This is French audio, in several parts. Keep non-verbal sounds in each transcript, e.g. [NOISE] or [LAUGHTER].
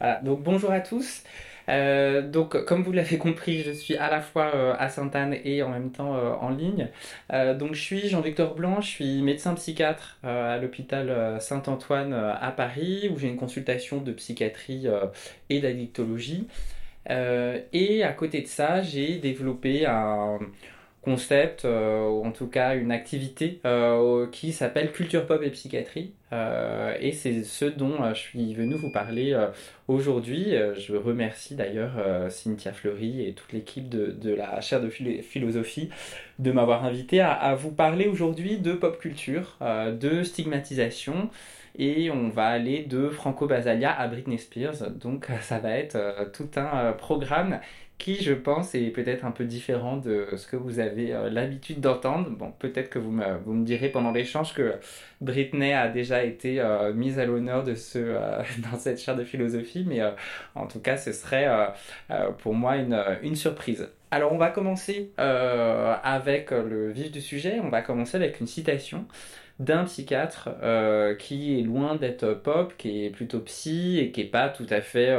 Voilà, donc bonjour à tous. Euh, donc, comme vous l'avez [LAUGHS] compris, je suis à la fois euh, à Sainte-Anne et en même temps euh, en ligne. donc, je suis Jean-Victor Blanc, je suis médecin psychiatre à l'hôpital Saint-Antoine à Paris, où j'ai une consultation de psychiatrie et d'addictologie. et à côté de ça, j'ai développé un concept, euh, ou en tout cas une activité euh, qui s'appelle Culture Pop et Psychiatrie. Euh, et c'est ce dont je suis venu vous parler aujourd'hui. je remercie d'ailleurs Cynthia Fleury et toute l'équipe de, la chaire de philosophie de m'avoir invité à, vous parler aujourd'hui de pop culture, de stigmatisation. Et on va aller de Franco Basalia à Britney Spears. Donc ça va être tout un programme qui, je pense, est peut-être un peu différent de ce que vous avez euh, l'habitude d'entendre. Bon, peut-être que vous me, vous me direz pendant l'échange que Britney a déjà été euh, mise à l'honneur de ce, euh, [LAUGHS] dans cette chaire de philosophie, mais en tout cas, ce serait pour moi une, une, surprise. Alors, on va commencer avec le vif du sujet. On va commencer avec une citation d'un psychiatre qui est loin d'être pop, qui est plutôt psy et qui est pas tout à fait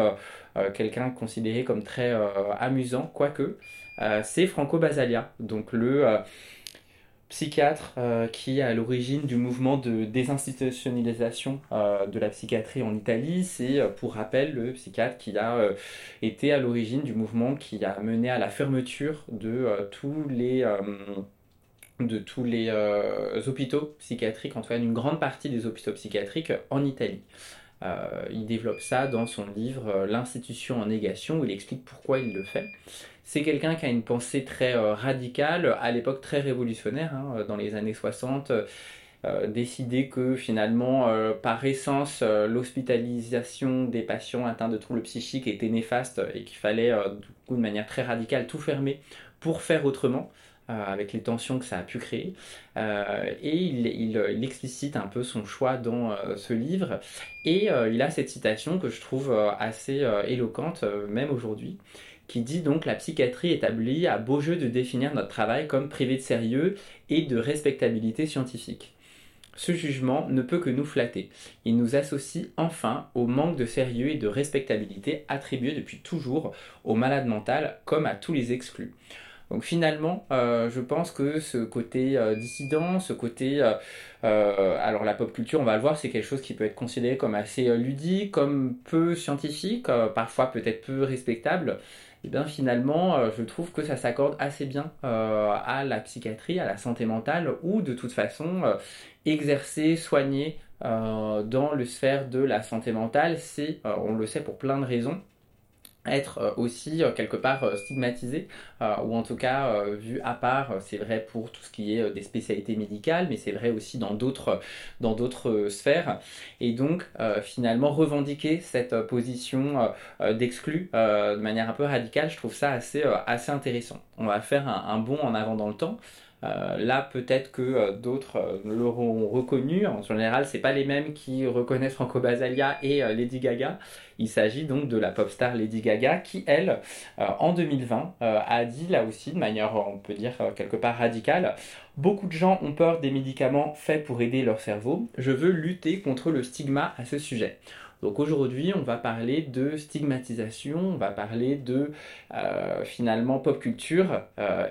quelqu'un considéré comme très euh, amusant, quoique, euh, c'est Franco Basalia, donc le psychiatre qui est à l'origine du mouvement de désinstitutionnalisation de la psychiatrie en Italie. C'est, pour rappel, le psychiatre qui a été à l'origine du mouvement qui a mené à la fermeture de tous les de tous les hôpitaux psychiatriques, en tout cas une grande partie des hôpitaux psychiatriques en Italie. Euh, il développe ça dans son livre euh, L'institution en négation, où il explique pourquoi il le fait. C'est quelqu'un qui a une pensée très euh, radicale, à l'époque très révolutionnaire, hein, dans les années 60. décidé que finalement, par essence, l'hospitalisation des patients atteints de troubles psychiques était néfaste et qu'il fallait, de manière très radicale, tout fermer pour faire autrement. Euh, avec les tensions que ça a pu créer. Euh, et il, explicite un peu son choix dans euh, ce livre. Et il a cette citation que je trouve assez éloquente, même aujourd'hui, qui dit donc la psychiatrie établit à beau jeu de définir notre travail comme privé de sérieux et de respectabilité scientifique. Ce jugement ne peut que nous flatter. Il nous associe enfin au manque de sérieux et de respectabilité attribué depuis toujours aux malades mentales comme à tous les exclus. Donc finalement, euh, je pense que ce côté euh, dissident, ce côté... Euh, alors la pop culture, on va le voir, c'est quelque chose qui peut être considéré comme assez ludique, comme peu scientifique, parfois peut-être peu respectable. Et bien finalement, je trouve que ça s'accorde assez bien à la psychiatrie, à la santé mentale, ou de toute façon, exercer, soigner dans le sphère de la santé mentale, c'est, on le sait pour plein de raisons, être euh, aussi euh, quelque part euh, stigmatisé ou en tout cas vu à part c'est vrai pour tout ce qui est des spécialités médicales mais c'est vrai aussi dans d'autres dans d'autres sphères. Et donc finalement revendiquer cette position d'exclu de manière un peu radicale je trouve ça assez assez intéressant. On va faire un, un bond en avant dans le temps euh, là, peut-être que euh, d'autres euh, l'auront reconnu. En général, c'est pas les mêmes qui reconnaissent Franco Basalia et Lady Gaga. Il s'agit donc de la pop star Lady Gaga qui, elle, en 2020, a dit là aussi, de manière, on peut dire, quelque part radicale, Beaucoup de gens ont peur des médicaments faits pour aider leur cerveau. Je veux lutter contre le stigma à ce sujet. Donc aujourd'hui, on va parler de stigmatisation, on va parler de finalement pop culture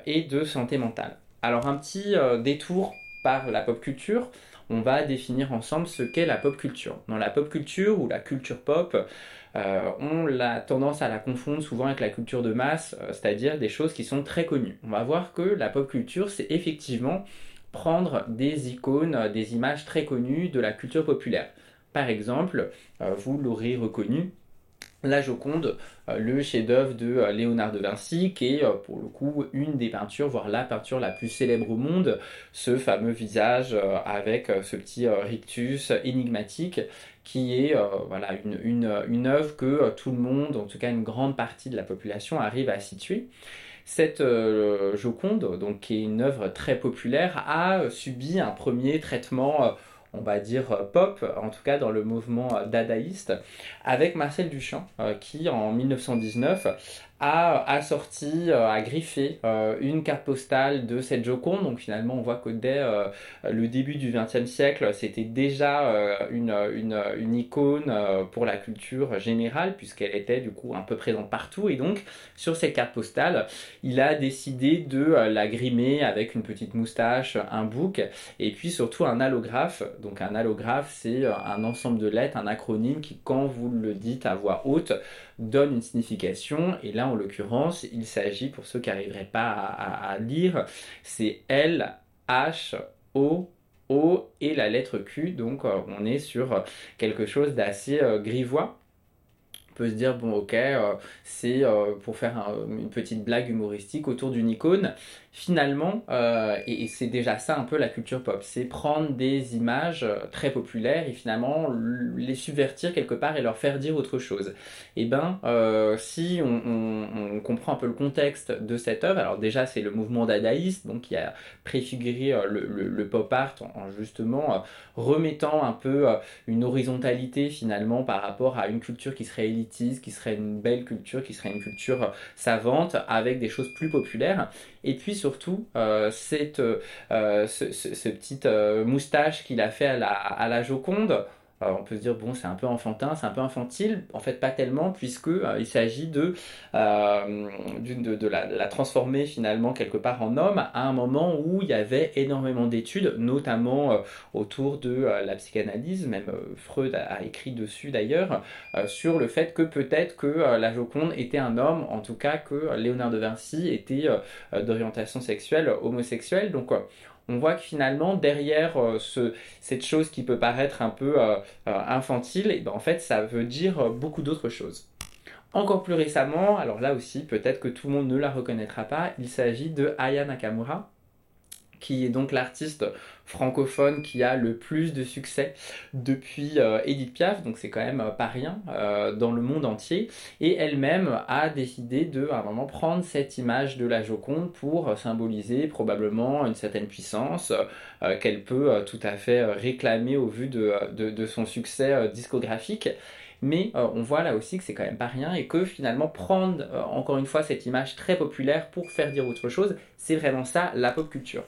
et de santé mentale. Alors un petit euh, détour par la pop culture, on va définir ensemble ce qu'est la pop culture. Dans la pop culture ou la culture pop, euh, on a tendance à la confondre souvent avec la culture de masse, euh, c'est-à-dire des choses qui sont très connues. On va voir que la pop culture, c'est effectivement prendre des icônes, des images très connues de la culture populaire. Par exemple, vous l'aurez reconnu, la Joconde, euh, le chef-d'œuvre de euh, Léonard de Vinci, qui est euh, pour le coup une des peintures, voire la peinture la plus célèbre au monde, ce fameux visage avec ce petit rictus énigmatique qui est voilà, une, une, œuvre que tout le monde, en tout cas une grande partie de la population, arrive à situer. Cette Joconde, donc, qui est une œuvre très populaire, a subi un premier traitement on va dire euh, pop, en tout cas dans le mouvement dadaïste, avec Marcel Duchamp, euh, qui en 1919 a assorti, a griffé une carte postale de cette Joconde. Donc finalement, on voit que dès le début du XXe siècle, c'était déjà une, icône pour la culture générale, puisqu'elle était du coup un peu présente partout. Et donc, sur cette carte postale, il a décidé de la grimer avec une petite moustache, un bouc, et puis surtout un allographe. Donc un allographe, c'est un ensemble de lettres, un acronyme qui, quand vous le dites à voix haute, donne une signification. Et là, en l'occurrence, il s'agit, pour ceux qui n'arriveraient pas à, lire, c'est L, H, O, O et la lettre Q. Donc euh, on est sur quelque chose d'assez euh, grivois peut se dire bon ok c'est pour faire une petite blague humoristique autour d'une icône finalement, euh, et, c'est déjà ça un peu la culture pop, c'est prendre des images euh, très populaires et finalement les subvertir quelque part et leur faire dire autre chose. Et eh ben, euh, si on, comprend un peu le contexte de cette œuvre, alors déjà c'est le mouvement dadaïste, donc qui a préfiguré le, pop art en, justement remettant un peu une horizontalité finalement par rapport à une culture qui serait élitiste, qui serait une belle culture, qui serait une culture savante avec des choses plus populaires. Et puis surtout, euh, cette, euh, ce, ce, petite euh, moustache qu'il a fait à la Joconde, euh, on peut se dire bon c'est un peu enfantin, c'est un peu infantile, en fait pas tellement puisque euh, il s'agit de, euh, de, la, transformer finalement quelque part en homme à un moment où il y avait énormément d'études, notamment autour de la psychanalyse, même Freud a, écrit dessus d'ailleurs, sur le fait que peut-être que la Joconde était un homme, en tout cas que Léonard de Vinci était d'orientation sexuelle homosexuelle, donc on voit que finalement, derrière euh, cette chose qui peut paraître un peu euh, euh, infantile, eh ben, en fait, ça veut dire beaucoup d'autres choses. Encore plus récemment, alors là aussi, peut-être que tout le monde ne la reconnaîtra pas, il s'agit de Aya Nakamura, qui est donc l'artiste francophone qui a le plus de succès depuis euh, Edith Piaf, donc c'est quand même euh, pas rien euh, dans le monde entier. Et elle-même a décidé de, à un moment, prendre cette image de la Joconde pour symboliser probablement une certaine puissance qu'elle peut tout à fait réclamer au vu de, son succès discographique. Mais on voit là aussi que c'est quand même pas rien et que finalement prendre encore une fois cette image très populaire pour faire dire autre chose, c'est vraiment ça la pop culture.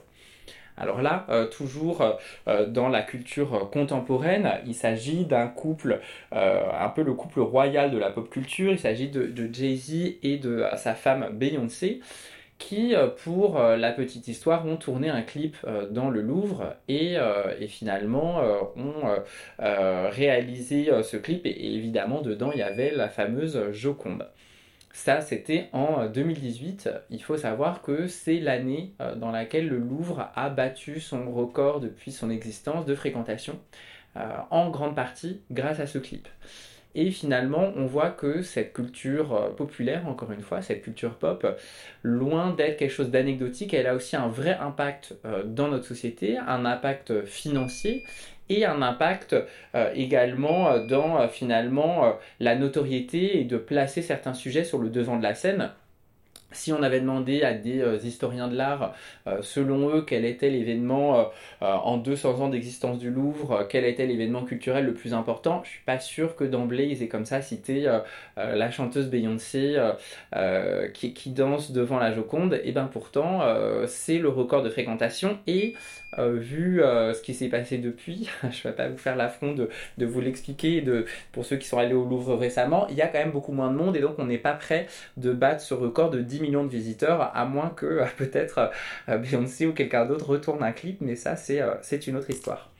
Alors là, euh, toujours euh, euh, dans la culture contemporaine, il s'agit d'un couple, un peu le couple royal de la pop culture, il s'agit de, Jay-Z et de sa femme Beyoncé qui, pour la petite histoire, ont tourné un clip dans le Louvre et, finalement ont réalisé ce clip et, évidemment dedans il y avait la fameuse Joconde. Ça, c'était en 2018. Il faut savoir que c'est l'année euh, dans laquelle le Louvre a battu son record depuis son existence de fréquentation, euh, en grande partie grâce à ce clip. Et finalement, on voit que cette culture euh, populaire, encore une fois, cette culture pop, loin d'être quelque chose d'anecdotique, elle a aussi un vrai impact dans notre société, un impact financier et un impact euh, également euh, dans euh, finalement la notoriété et de placer certains sujets sur le devant de la scène si on avait demandé à des historiens de l'art, selon eux, quel était l'événement en 200 ans d'existence du Louvre, quel était l'événement culturel le plus important, je suis pas sûr que d'emblée ils aient comme ça cité la chanteuse Beyoncé qui, qui, danse devant la Joconde. Et bien pourtant, c'est le record de fréquentation et vu ce qui s'est passé depuis, [LAUGHS] je vais pas vous faire l'affront de, de, vous l'expliquer de, pour ceux qui sont allés au Louvre récemment, il y a quand même beaucoup moins de monde et donc on n'est pas prêt de battre ce record de 10 millions de visiteurs, à moins que euh, [LAUGHS] peut-être euh, Beyoncé ou quelqu'un d'autre retourne un clip, mais ça euh, c'est une autre histoire.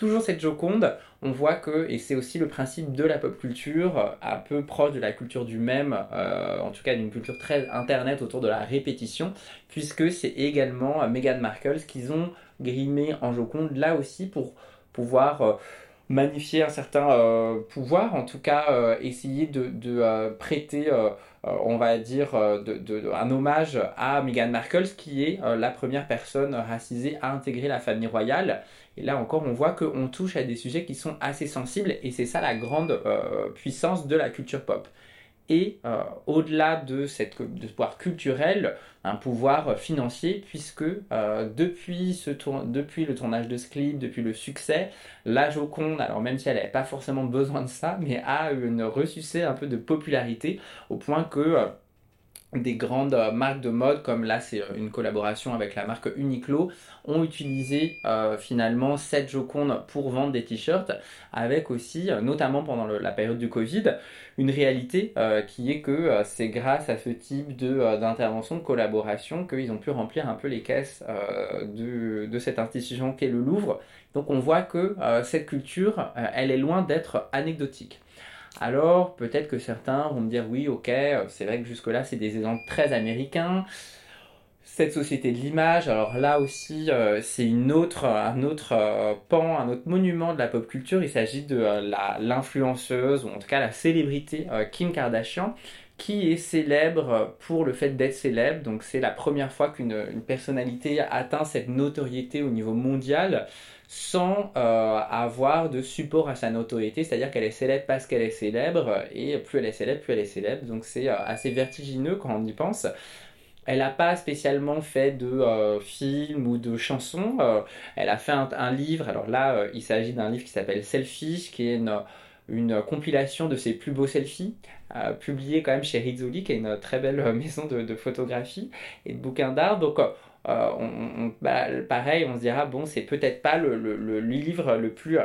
Toujours cette Joconde, on voit que, et c'est aussi le principe de la pop culture, un peu proche de la culture du même, en tout cas d'une culture très internet autour de la répétition, puisque c'est également Meghan Markle qu'ils ont grimé en Joconde, là aussi pour pouvoir magnifier un certain pouvoir, en tout cas essayer de, prêter euh, on va dire, euh, un hommage à Meghan Markle, qui est euh, la première personne racisée à intégrer la famille royale. Et là encore, on voit qu'on touche à des sujets qui sont assez sensibles, et c'est ça la grande puissance de la culture pop et euh, au-delà de, cette, de ce pouvoir culturel, un pouvoir financier, puisque euh, depuis, le tournage de ce clip, depuis le succès, la Joconde, alors même si elle n'avait pas forcément besoin de ça, mais a une un peu de popularité, au point que... Des grandes euh, marques de mode, comme là c'est euh, une collaboration avec la marque Uniqlo, ont utilisé euh, finalement cette Joconde pour vendre des t-shirts, avec aussi, notamment pendant la période du Covid, une réalité qui est que c'est grâce à ce type d'intervention, de, collaboration, qu'ils ont pu remplir un peu les caisses de, de, cette institution qu'est le Louvre. Donc on voit que cette culture, elle est loin d'être anecdotique. Alors, peut-être que certains vont me dire oui, ok, euh, c'est vrai que jusque-là, c'est des exemples très américains. Cette société de l'image, alors là aussi, euh, c'est une un autre euh, pan, un autre monument de la pop culture. Il s'agit de l'influenceuse, ou en tout cas la célébrité Kim Kardashian, qui est célèbre pour le fait d'être célèbre. Donc c'est la première fois qu'une personnalité atteint cette notoriété au niveau mondial sans euh, avoir de support à sa notoriété, c'est-à-dire qu'elle est célèbre parce qu'elle est célèbre, et plus elle est célèbre, plus elle est célèbre, donc c'est euh, assez vertigineux quand on y pense. Elle n'a pas spécialement fait de euh, films ou de chansons, elle a fait un, livre, alors là il s'agit d'un livre qui s'appelle Selfish, qui est une, compilation de ses plus beaux selfies, publié quand même chez Rizzoli, qui est une très belle maison de, de photographie et de bouquins d'art. Donc euh, on, bah, pareil, on se dira, bon, c'est peut-être pas le, livre le plus euh,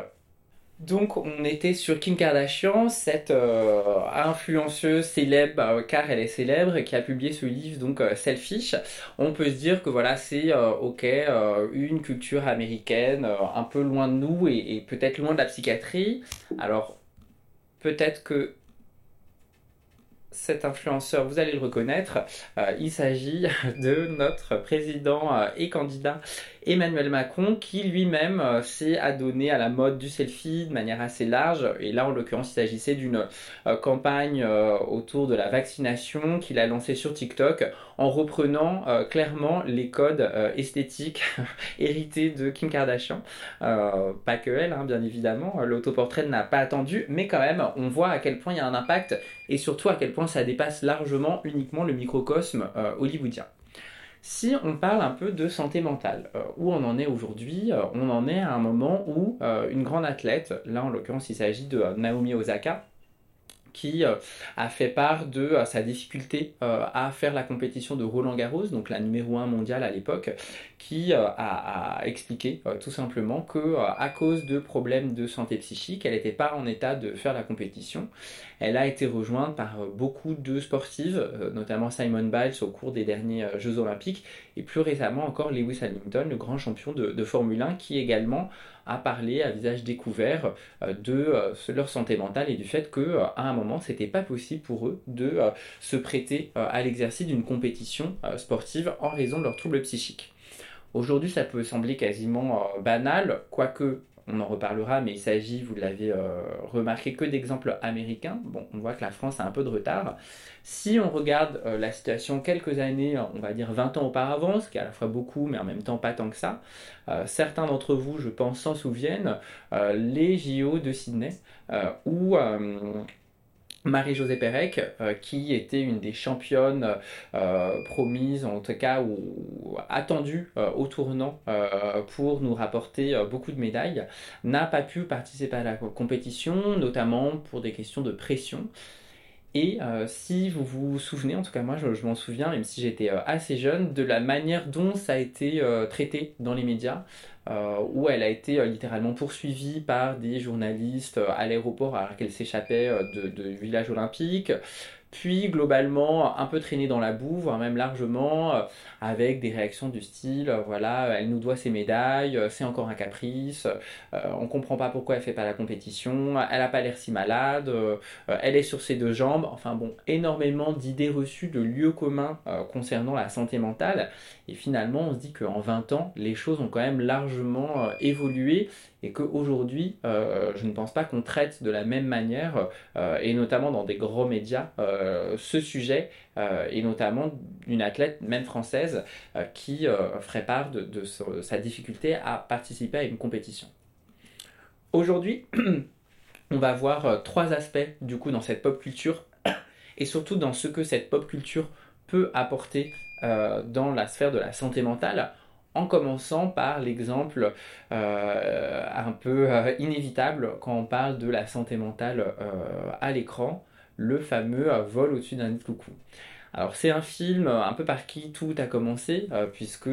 donc on était sur Kim Kardashian, cette euh, influenceuse célèbre car elle est célèbre qui a publié ce livre donc Selfish. On peut se dire que voilà c'est ok une culture américaine un peu loin de nous et peut-être loin de la psychiatrie. Alors peut-être que cet influenceur, vous allez le reconnaître, euh, il s'agit [LAUGHS] de notre président euh, et candidat Emmanuel Macron qui lui-même euh, s'est adonné à la mode du selfie de manière assez large. Et là, en l'occurrence, il s'agissait d'une campagne autour de la vaccination qu'il a lancée sur TikTok en reprenant clairement les codes esthétiques [LAUGHS] hérités de Kim Kardashian. pas que elle, hein, bien évidemment. L'autoportrait n'a pas attendu, mais quand même, on voit à quel point il y a un impact et surtout à quel point ça dépasse largement uniquement le microcosme euh, hollywoodien. Si on parle un peu de santé mentale, euh, où on en est aujourd'hui, euh, on en est à un moment où une grande athlète, là en l'occurrence il s'agit de Naomi Osaka, qui euh, a fait part de euh, sa difficulté euh, à faire la compétition de Roland Garros, donc la numéro 1 mondiale à l'époque, qui a, expliqué tout simplement que à cause de problèmes de santé psychique, elle n'était pas en état de faire la compétition. Elle a été rejointe par beaucoup de sportives, notamment Simon Biles au cours des derniers Jeux Olympiques, et plus récemment encore Lewis Hamilton, le grand champion de, de Formule 1, qui également à parler à visage découvert euh, de euh, leur santé mentale et du fait que euh, à un moment c'était pas possible pour eux de se prêter à l'exercice d'une compétition sportive en raison de leurs troubles psychiques. Aujourd'hui, ça peut sembler quasiment banal, quoique on en reparlera, mais il s'agit, vous l'avez euh, remarqué, que d'exemples américains. Bon, on voit que la France a un peu de retard. Si on regarde euh, la situation quelques années, on va dire 20 ans auparavant, ce qui est à la fois beaucoup, mais en même temps pas tant que ça, euh, certains d'entre vous, je pense, s'en souviennent, les JO de Sydney, où Marie-Josée Pérec, euh, qui était une des championnes euh, promises, en tout cas ou, attendues euh, au tournant pour nous rapporter beaucoup de médailles, n'a pas pu participer à la compétition, notamment pour des questions de pression. Et si vous vous souvenez, en tout cas moi je, je m'en souviens, même si j'étais assez jeune, de la manière dont ça a été traité dans les médias, euh, où elle a été euh, littéralement poursuivie par des journalistes euh, à l'aéroport alors qu'elle s'échappait de, de village olympique puis globalement un peu traînée dans la boue, voire même largement, euh, avec des réactions du style, euh, voilà, elle nous doit ses médailles, euh, c'est encore un caprice, on comprend pas pourquoi elle fait pas la compétition, elle a pas l'air si malade, elle est sur ses deux jambes, enfin bon, énormément d'idées reçues de lieux communs concernant la santé mentale, et finalement on se dit qu'en 20 ans, les choses ont quand même largement évolué, et qu'aujourd'hui, je ne pense pas qu'on traite de la même manière, et notamment dans des gros médias, euh, ce sujet, euh, et notamment une athlète, même française, euh, qui ferait part de, sa difficulté à participer à une compétition. Aujourd'hui, [CLEARS THROAT] on va voir trois aspects du coup dans cette pop culture [CLEARS THROAT] et surtout dans ce que cette pop culture peut apporter dans la sphère de la santé mentale en commençant par l'exemple un peu inévitable quand on parle de la santé mentale à l'écran, le fameux vol au-dessus d'un nid coucou. Alors c'est un film un peu par qui tout a commencé, puisque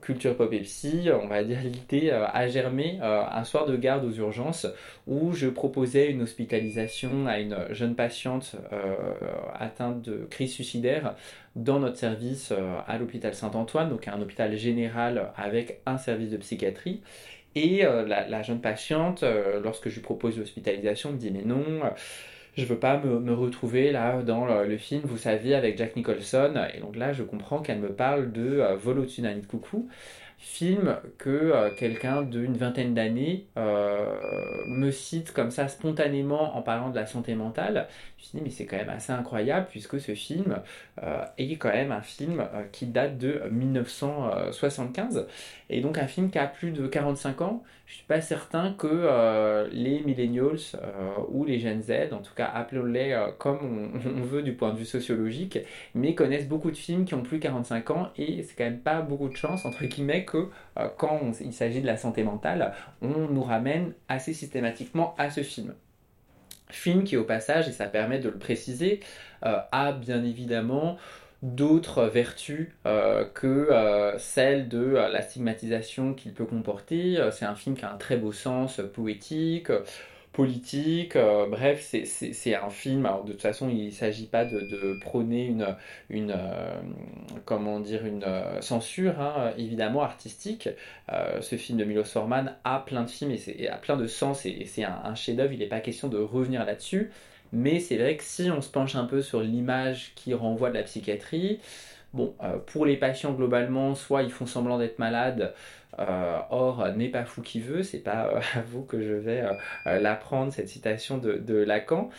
Culture Pop et Psy, on va dire l'idée a germé un soir de garde aux urgences où je proposais une hospitalisation à une jeune patiente atteinte de crise suicidaire dans notre service à l'hôpital Saint-Antoine, donc un hôpital général avec un service de psychiatrie. Et euh, la, jeune patiente, euh, lorsque je lui propose l'hospitalisation, me dit mais non, je veux pas me, retrouver là dans le, film, vous savez, avec Jack Nicholson. Et donc là, je comprends qu'elle me parle de euh, Vol au-dessus de coucou film que euh, quelqu'un d'une vingtaine d'années euh, me cite comme ça spontanément en parlant de la santé mentale. Je me suis dit, mais c'est quand même assez incroyable puisque ce film euh, est quand même un film qui date de 1975 et donc un film qui a plus de 45 ans. Je suis pas certain que les millennials ou les Gen Z, en tout cas appelons-les comme [LAUGHS] on, veut du point de vue sociologique, mais connaissent beaucoup de films qui ont plus de 45 ans et c'est quand même pas beaucoup de chance entre guillemets que euh, quand il s'agit de la santé mentale, on nous ramène assez systématiquement à ce film. Film qui au passage, et ça permet de le préciser, euh, a bien évidemment d'autres vertus euh, que celle de la stigmatisation qu'il peut comporter. C'est un film qui a un très beau sens poétique, politique. Euh, bref, c'est un film. Alors, de toute façon, il ne s'agit pas de, prôner une, euh, comment dire, une euh, censure, hein, évidemment, artistique. ce film de Milos Forman a plein de films et, a plein de sens et, c'est un chef-d'œuvre. Il n'est pas question de revenir là-dessus. Mais c'est vrai que si on se penche un peu sur l'image qui renvoie de la psychiatrie, bon, pour les patients globalement, soit ils font semblant d'être malades, euh, or, n'est pas fou qui veut, c'est pas euh, [LAUGHS] à vous que je vais euh, l'apprendre, cette citation de Lacan.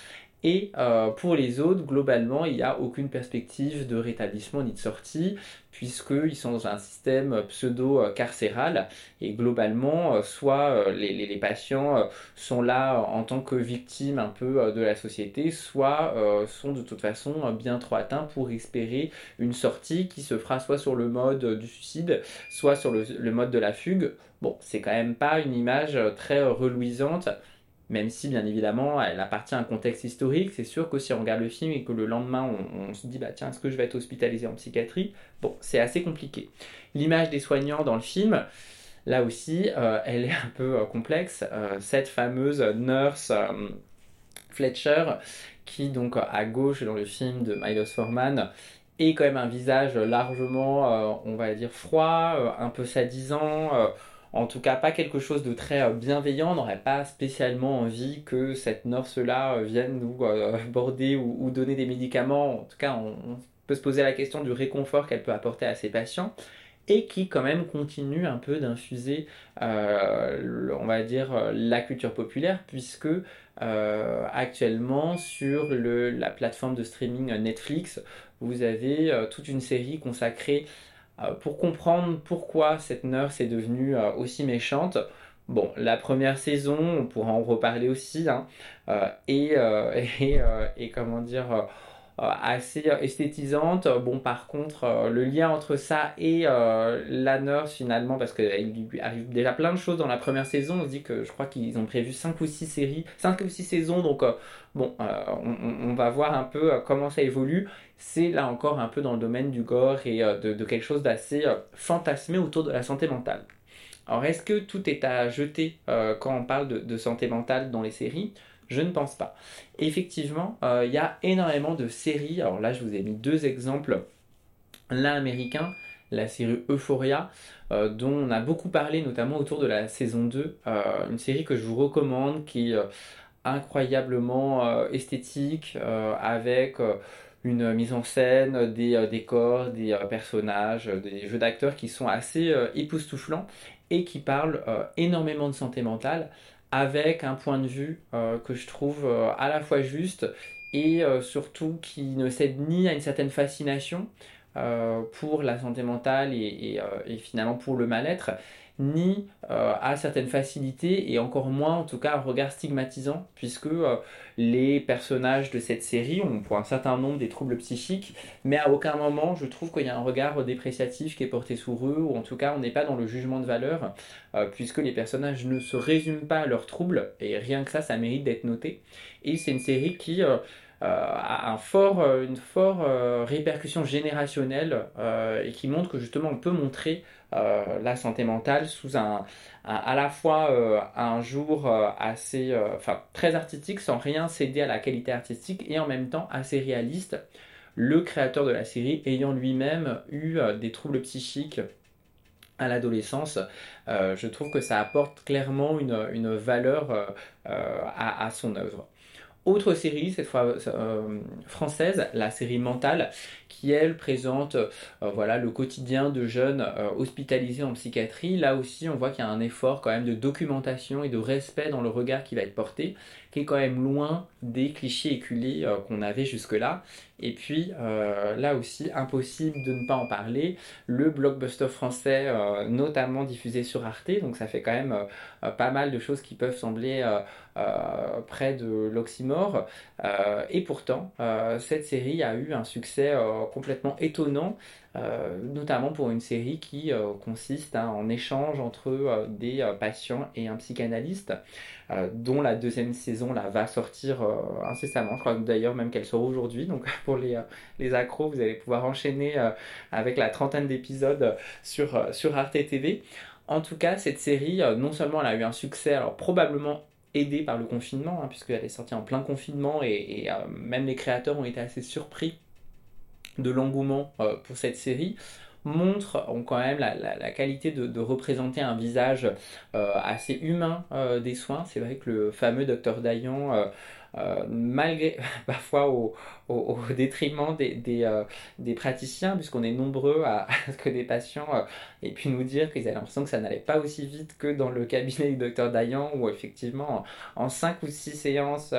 Et euh, pour les autres, globalement, il n'y a aucune perspective de rétablissement ni de sortie, puisqu'ils sont dans un système pseudo-carcéral. Et globalement, euh, soit euh, les, patients sont là en tant que victimes un peu de la société, soit sont de toute façon bien trop atteints pour espérer une sortie qui se fera soit sur le mode du suicide, soit sur le, le mode de la fugue. Bon, c'est quand même pas une image très reluisante même si bien évidemment elle appartient à un contexte historique, c'est sûr que si on regarde le film et que le lendemain on, se dit bah tiens est-ce que je vais être hospitalisé en psychiatrie, bon c'est assez compliqué. L'image des soignants dans le film, là aussi euh, elle est un peu euh, complexe. Euh, cette fameuse nurse Fletcher qui donc à gauche dans le film de Milos Forman est quand même un visage largement on va dire froid, un peu sadisant en tout cas pas quelque chose de très euh, bienveillant, on n'aurait pas spécialement envie que cette nurse-là euh, vienne nous euh, [LAUGHS] border ou, donner des médicaments. En tout cas, on, peut se poser la question du réconfort qu'elle peut apporter à ses patients et qui quand même continue un peu d'infuser, on va dire, la culture populaire, puisque actuellement sur la plateforme de streaming Netflix, vous avez toute une série consacrée pour comprendre pourquoi cette nurse est devenue euh, aussi méchante. Bon, la première saison, on pourra en reparler aussi, hein, euh, et, [LAUGHS] comment dire, assez esthétisante. Bon, par contre, le lien entre ça et la nurse, finalement, parce qu'il lui arrive déjà plein de choses dans la première saison, on se dit que je crois qu'ils ont prévu 5 ou 6 séries, 5 ou 6 saisons, donc bon, on, va voir un peu comment ça évolue c'est là encore un peu dans le domaine du gore et euh, de, quelque chose d'assez euh, fantasmé autour de la santé mentale. Alors est-ce que tout est à jeter euh, quand on parle de, santé mentale dans les séries? Je ne pense pas. Effectivement, il y a énormément de séries. Alors là, je vous ai mis deux exemples. L'un américain, la série Euphoria, dont on a beaucoup parlé notamment autour de la saison 2. une série que je vous recommande qui est incroyablement esthétique, avec une mise en scène, des euh, décors, des euh, personnages, euh, des jeux d'acteurs qui sont assez époustouflants et qui parlent énormément de santé mentale avec un point de vue que je trouve à la fois juste et surtout qui ne cède ni à une certaine fascination pour la santé mentale et finalement pour le mal-être, ni euh, à certaines facilités et encore moins en tout cas un regard stigmatisant puisque euh, les personnages de cette série ont pour un certain nombre des troubles psychiques mais à aucun moment je trouve qu'il y a un regard dépréciatif qui est porté sur eux ou en tout cas on n'est pas dans le jugement de valeur euh, puisque les personnages ne se résument pas à leurs troubles et rien que ça ça mérite d'être noté. Et c'est une série qui a un fort, une forte répercussion générationnelle et qui montre que justement on peut montrer la santé mentale sous un, à la fois un jour assez, enfin très artistique sans rien céder à la qualité artistique et en même temps assez réaliste. Le créateur de la série ayant lui-même eu des troubles psychiques à l'adolescence, euh, je trouve que ça apporte clairement une, valeur euh, euh, à, son œuvre. Autre série, cette fois française, la série Mentale, qui elle présente voilà, le quotidien de jeunes hospitalisés en psychiatrie. Là aussi, on voit qu'il y a un effort quand même de documentation et de respect dans le regard qui va être porté, qui est quand même loin des clichés éculés qu'on avait jusque-là. Et puis euh, là aussi, impossible de ne pas en parler, le blockbuster français, euh, notamment diffusé sur Arte, donc ça fait quand même euh, pas mal de choses qui peuvent sembler près de l'oxymore. et pourtant, cette série a eu un succès complètement étonnant. notamment pour une série qui consiste hein, en échange entre des patients et un psychanalyste. Euh, dont la deuxième saison là, va sortir euh, incessamment. Je crois d'ailleurs même qu'elle sort aujourd'hui. Donc [LAUGHS] pour les, euh, les accros, vous allez pouvoir enchaîner avec la trentaine d'épisodes sur, sur Arte TV. En tout cas, cette série, non seulement elle a eu un succès, alors probablement aidé par le confinement, hein, puisqu'elle est sortie en plein confinement et, même les créateurs ont été assez surpris de l'engouement pour cette série montrent quand même la, qualité de, représenter un visage euh, assez humain euh, des soins. C'est vrai que le fameux docteur Dayan euh, euh, malgré [LAUGHS] parfois au, [LAUGHS] détriment des, des, euh, des praticiens, puisqu'on est nombreux [LAUGHS] à, ce que des patients euh, aient pu nous dire qu'ils avaient l'impression que ça n'allait pas aussi vite que dans le cabinet du docteur Dayan, où effectivement en 5 ou 6 séances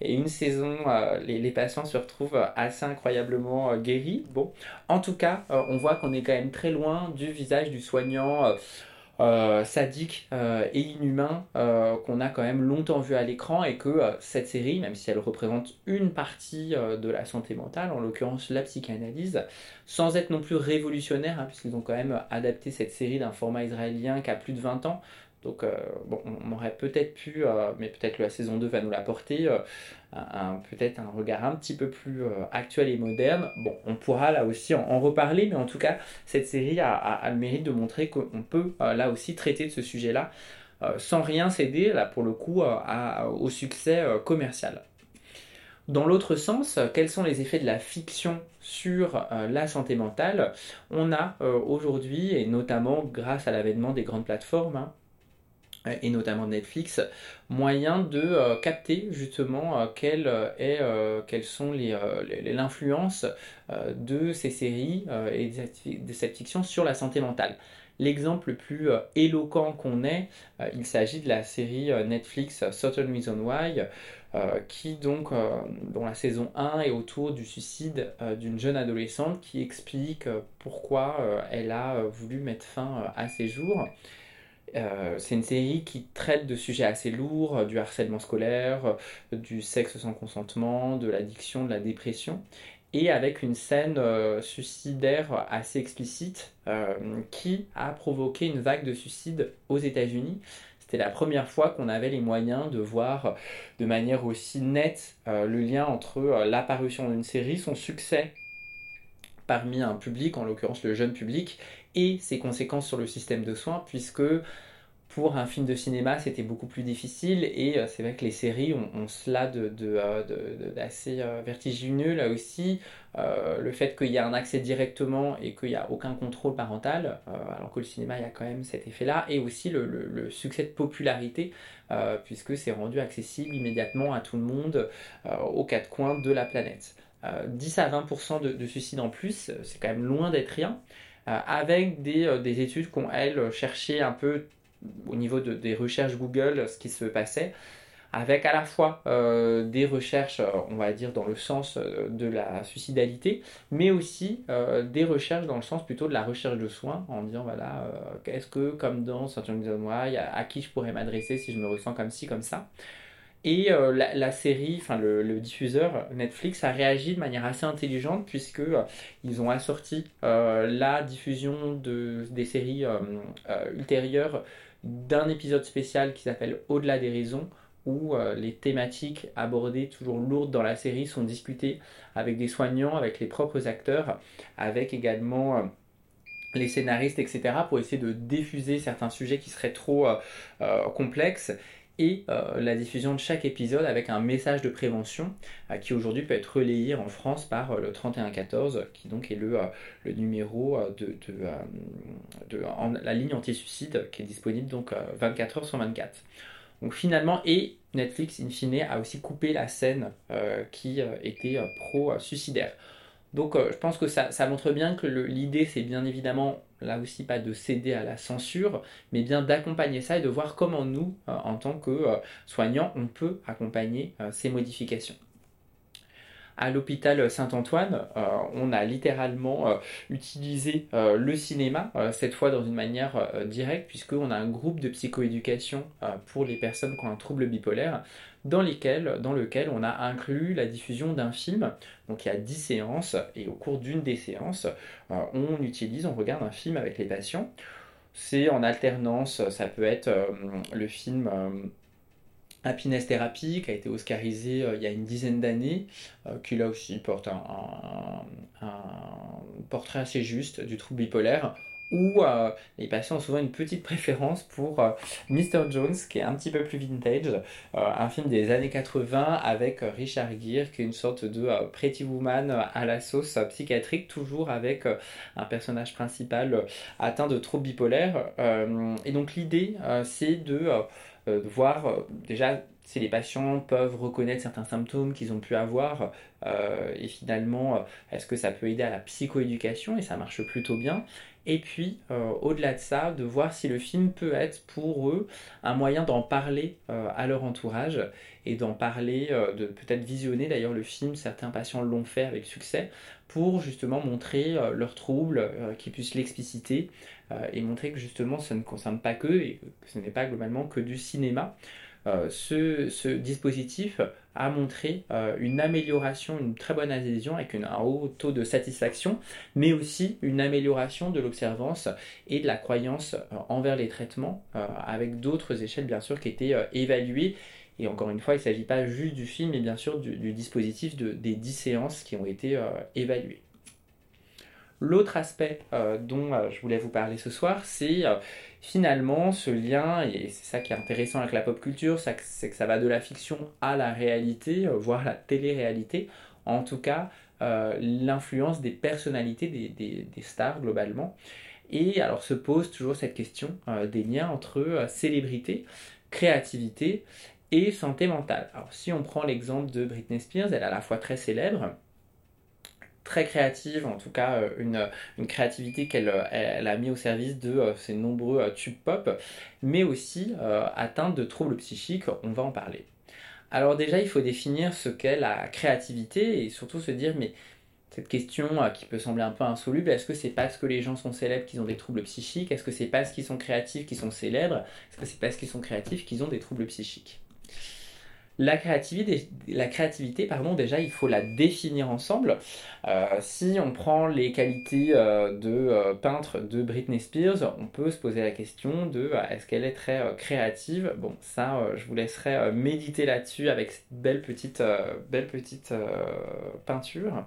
et une saison, les, les, patients se retrouvent assez incroyablement guéris. Bon, en tout cas, on voit qu'on est quand même très loin du visage du soignant. Euh, sadique euh, et inhumain euh, qu'on a quand même longtemps vu à l'écran et que cette série, même si elle représente une partie de la santé mentale, en l'occurrence la psychanalyse, sans être non plus révolutionnaire, hein, puisqu'ils ont quand même adapté cette série d'un format israélien qui a plus de 20 ans, donc, euh, bon, on aurait peut-être pu, euh, mais peut-être la saison 2 va nous l'apporter, euh, peut-être un regard un petit peu plus actuel et moderne. Bon, on pourra là aussi en, reparler, mais en tout cas, cette série a, le mérite de montrer qu'on peut là aussi traiter de ce sujet-là sans rien céder, là pour le coup, au succès commercial. Dans l'autre sens, quels sont les effets de la fiction sur la santé mentale? On a aujourd'hui, et notamment grâce à l'avènement des grandes plateformes, hein, et notamment Netflix, moyen de euh, capter justement euh, quelle, est, euh, quelles sont l'influence de ces séries et de cette fiction sur la santé mentale. L'exemple le plus éloquent qu'on ait, il s'agit de la série Netflix Certain Reason Why, qui donc, dont la saison 1 est autour du suicide d'une jeune adolescente qui explique pourquoi elle a voulu mettre fin à ses jours. Euh, c'est une série qui traite de sujets assez lourds, euh, du harcèlement scolaire, euh, du sexe sans consentement, de l'addiction, de la dépression, et avec une scène suicidaire assez explicite qui a provoqué une vague de suicides aux États-Unis. C'était la première fois qu'on avait les moyens de voir de manière aussi nette le lien entre l'apparition d'une série, son succès parmi un public, en l'occurrence le jeune public, et ses conséquences sur le système de soins, puisque pour un film de cinéma, c'était beaucoup plus difficile et euh, c'est vrai que les séries ont, cela d'assez de, euh, vertigineux là aussi. Euh, le fait qu'il y a un accès directement et qu'il n'y a aucun contrôle parental, alors que le cinéma, il y a quand même cet effet-là, et aussi le, succès de popularité, puisque c'est rendu accessible immédiatement à tout le monde aux quatre coins de la planète. 10 à 20% de, de suicides en plus, c'est quand même loin d'être rien. Avec des, des études qui ont, elles, cherché un peu au niveau des recherches Google ce qui se passait, avec à la fois euh, des recherches, euh, on va dire, dans le sens euh, de la suicidalité, mais aussi des recherches dans le sens plutôt de la recherche de soins, en disant, voilà, qu'est-ce que, comme dans Saturn Why, à qui je pourrais m'adresser si je me ressens comme ci, comme ça. Et la, série, enfin le, diffuseur Netflix a réagi de manière assez intelligente puisque ils ont assorti la diffusion de, des séries ultérieures d'un épisode spécial qui s'appelle Au-delà des raisons, où les thématiques abordées, toujours lourdes dans la série, sont discutées avec des soignants, avec les propres acteurs, avec également les scénaristes, etc., pour essayer de diffuser certains sujets qui seraient trop complexes et euh, la diffusion de chaque épisode avec un message de prévention euh, qui aujourd'hui peut être relayé en France par euh, le 3114 qui donc est le, le numéro de, de, la ligne anti-suicide qui est disponible donc 24 heures sur 24. Donc finalement, et Netflix in fine a aussi coupé la scène qui était pro-suicidaire. Donc je pense que ça, ça montre bien que l'idée c'est bien évidemment là aussi pas de céder à la censure, mais bien d'accompagner ça et de voir comment nous, euh, en tant que euh, soignants, on peut accompagner euh, ces modifications. À l'hôpital Saint-Antoine, on a littéralement utilisé le cinéma, cette fois dans une manière directe, puisqu'on a un groupe de psychoéducation pour les personnes qui ont un trouble bipolaire, dans, dans lequel on a inclus la diffusion d'un film. Donc il y a 10 séances et au cours d'une des séances, euh, on utilise, on regarde un film avec les patients. C'est en alternance, ça peut être euh, le film euh, Happiness Therapy qui a été oscarisé il y a une dizaine d'années, qui là aussi porte un, portrait assez juste du trouble bipolaire où euh, les patients ont souvent une petite préférence pour euh, Mr. Jones, qui est un petit peu plus vintage, euh, un film des années 80 avec Richard Gere, qui est une sorte de Pretty Woman à la sauce psychiatrique, toujours avec un personnage principal atteint de troubles bipolaires. et donc l'idée, c'est de voir déjà si les patients peuvent reconnaître certains symptômes qu'ils ont pu avoir et finalement est-ce que ça peut aider à la psychoéducation et ça marche plutôt bien et puis, euh, au-delà de ça, de voir si le film peut être pour eux un moyen d'en parler euh, à leur entourage et d'en parler, euh, de peut-être visionner d'ailleurs le film, certains patients l'ont fait avec succès, pour justement montrer leurs troubles, qu'ils puissent l'expliciter et montrer que justement ça ne concerne pas qu'eux et que ce n'est pas globalement que du cinéma. Euh, ce, dispositif a montré euh, une amélioration, une très bonne adhésion avec un haut taux de satisfaction, mais aussi une amélioration de l'observance et de la croyance euh, envers les traitements, avec d'autres échelles bien sûr qui étaient évaluées. Et encore une fois, il ne s'agit pas juste du film, mais bien sûr du, dispositif des 10 séances qui ont été évaluées. L'autre aspect dont je voulais vous parler ce soir, c'est finalement, ce lien, et c'est ça qui est intéressant avec la pop culture, c'est que ça va de la fiction à la réalité, euh, voire la télé-réalité. En tout cas, euh, l'influence des personnalités, des, stars globalement. Et alors se pose toujours cette question euh, des liens entre célébrité, créativité et santé mentale. Alors si on prend l'exemple de Britney Spears, elle est à la fois très célèbre, très créative, en tout cas euh, une, créativité qu'elle euh, elle a mis au service de euh, ses nombreux tubes pop, mais aussi atteinte de troubles psychiques, on va en parler. Alors déjà, il faut définir ce qu'est la créativité et surtout se dire, mais cette question qui peut sembler un peu insoluble, est-ce que c'est parce que les gens sont célèbres qu'ils ont des troubles psychiques? Est-ce que c'est parce qu'ils sont créatifs qu'ils sont célèbres? Est-ce que c'est parce qu'ils sont créatifs qu'ils ont des troubles psychiques? La créativité, pardon, déjà, il faut la définir ensemble. Euh, si on prend les qualités euh, de euh, peintre de Britney Spears, on peut se poser la question de est-ce qu'elle est très créative? Bon, ça, je vous laisserai méditer là-dessus avec cette belle petite, belle peinture.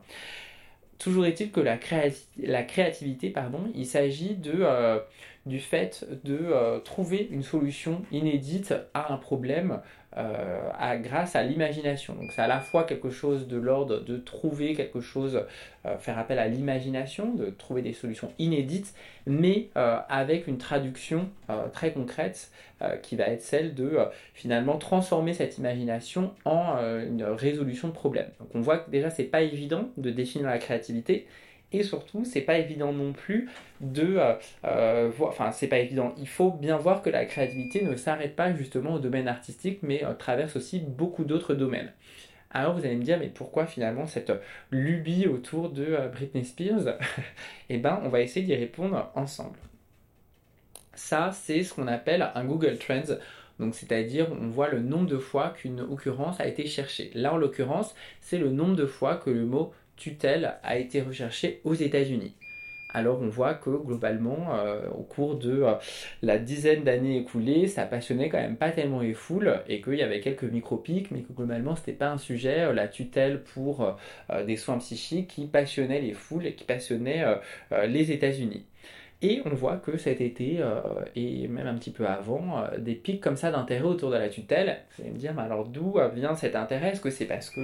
Toujours est-il que la, créativité, il s'agit du fait de trouver une solution inédite à un problème euh, à, grâce à l'imagination. Donc c'est à la fois quelque chose de l'ordre de trouver quelque chose, euh, faire appel à l'imagination, de trouver des solutions inédites, mais euh, avec une traduction très concrète qui va être celle de finalement transformer cette imagination en une résolution de problème. Donc on voit que déjà c'est pas évident de définir la créativité, et surtout c'est pas évident non plus de euh, euh, voir enfin c'est pas évident. Il faut bien voir que la créativité ne s'arrête pas justement au domaine artistique mais euh, traverse aussi beaucoup d'autres domaines. Alors vous allez me dire mais pourquoi finalement cette lubie autour de Britney Spears? [LAUGHS] Eh ben on va essayer d'y répondre ensemble. Ça c'est ce qu'on appelle un Google Trends. Donc c'est-à-dire on voit le nombre de fois qu'une occurrence a été cherchée. Là en l'occurrence, c'est le nombre de fois que le mot tutelle a été recherché aux États-Unis. alors on voit que globalement, au cours de la dizaine d'années écoulées, ça passionnait quand même pas tellement les foules et qu'il y avait quelques micro-pics, mais que globalement c'était pas un sujet, la tutelle pour des soins psychiques qui passionnait les foules et qui passionnait les États-Unis. Et on voit que cet été, euh, et même un petit peu avant, euh, des pics comme ça d'intérêt autour de la tutelle. Vous allez me dire, mais alors d'où euh, vient cet intérêt? Est-ce que c'est parce que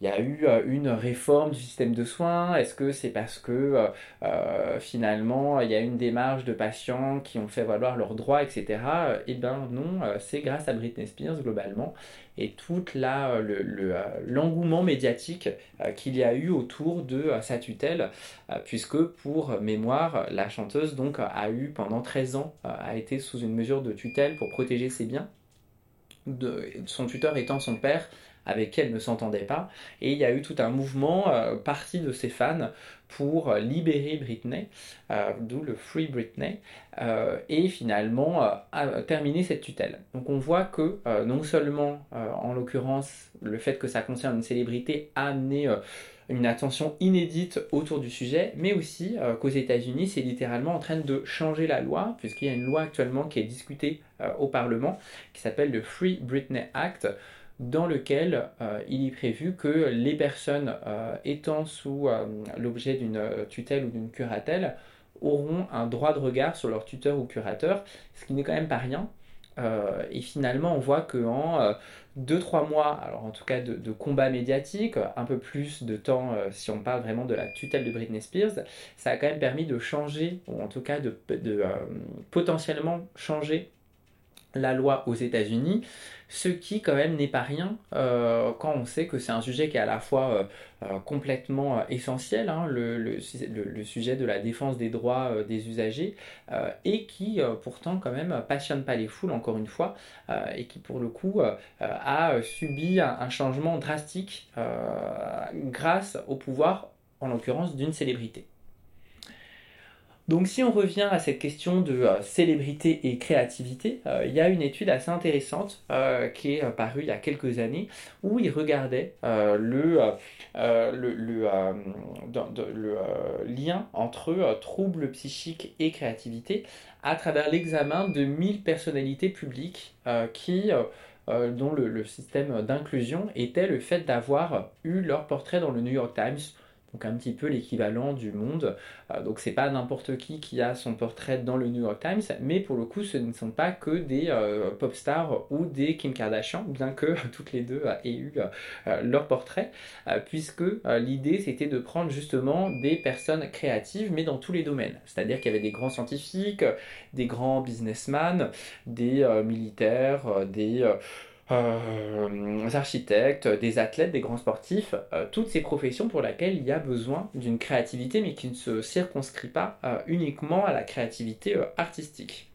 il y a eu une réforme du système de soins Est-ce que c'est parce que finalement il y a une démarche de patients qui ont fait valoir leurs droits, etc. Eh bien non, c'est grâce à Britney Spears globalement et tout euh, euh, l'engouement médiatique euh, qu'il y a eu autour de sa tutelle, puisque pour mémoire, la chanteuse donc a eu pendant 13 ans, a été sous une mesure de tutelle pour protéger ses biens, son tuteur étant son père, avec qui elle ne s'entendait pas. Et il y a eu tout un mouvement euh, parti de ses fans pour libérer Britney, euh, d'où le Free Britney, euh, et finalement terminer cette tutelle. Donc on voit que non seulement, en l'occurrence, le fait que ça concerne une célébrité a amené une attention inédite autour du sujet, mais aussi qu'aux États-Unis, c'est littéralement en train de changer la loi, puisqu'il y a une loi actuellement qui est discutée au Parlement, qui s'appelle le Free Britney Act, dans lequel euh, il est prévu que les personnes euh, étant sous euh, l'objet d'une tutelle ou d'une curatelle auront un droit de regard sur leur tuteur ou curateur, ce qui n'est quand même pas rien. et finalement, on voit qu'en 2-3 mois, alors en tout cas de, de, combat médiatique, un peu plus de temps si on parle vraiment de la tutelle de Britney Spears, ça a quand même permis de changer, ou en tout cas de, de potentiellement changer la loi aux États-Unis, ce qui quand même n'est pas rien euh, quand on sait que c'est un sujet qui est à la fois euh, euh, complètement essentiel, hein, le, sujet de la défense des droits des usagers, et qui pourtant quand même passionne pas les foules, encore une fois, et qui pour le coup a subi un changement drastique grâce au pouvoir, en l'occurrence, d'une célébrité. Donc si on revient à cette question de euh, célébrité et créativité, euh, il y a une étude assez intéressante euh, qui est parue il y a quelques années où il regardait le, lien entre troubles psychiques et créativité à travers l'examen de 1000 personnalités publiques qui dont le système d'inclusion était le fait d'avoir eu leur portrait dans le New York Times donc un petit peu l'équivalent du monde. Euh, donc c'est pas n'importe qui qui a son portrait dans le New York Times, mais pour le coup ce ne sont pas que des euh, pop stars ou des Kim Kardashian, bien que [LAUGHS] toutes les deux aient eu euh, leur portrait, puisque l'idée c'était de prendre justement des personnes créatives, mais dans tous les domaines. C'est-à-dire qu'il y avait des grands scientifiques, des grands businessmen, des militaires, des euh, architectes, des athlètes, des grands sportifs, euh, toutes ces professions pour lesquelles il y a besoin d'une créativité, mais qui ne se circonscrit pas euh, uniquement à la créativité artistique.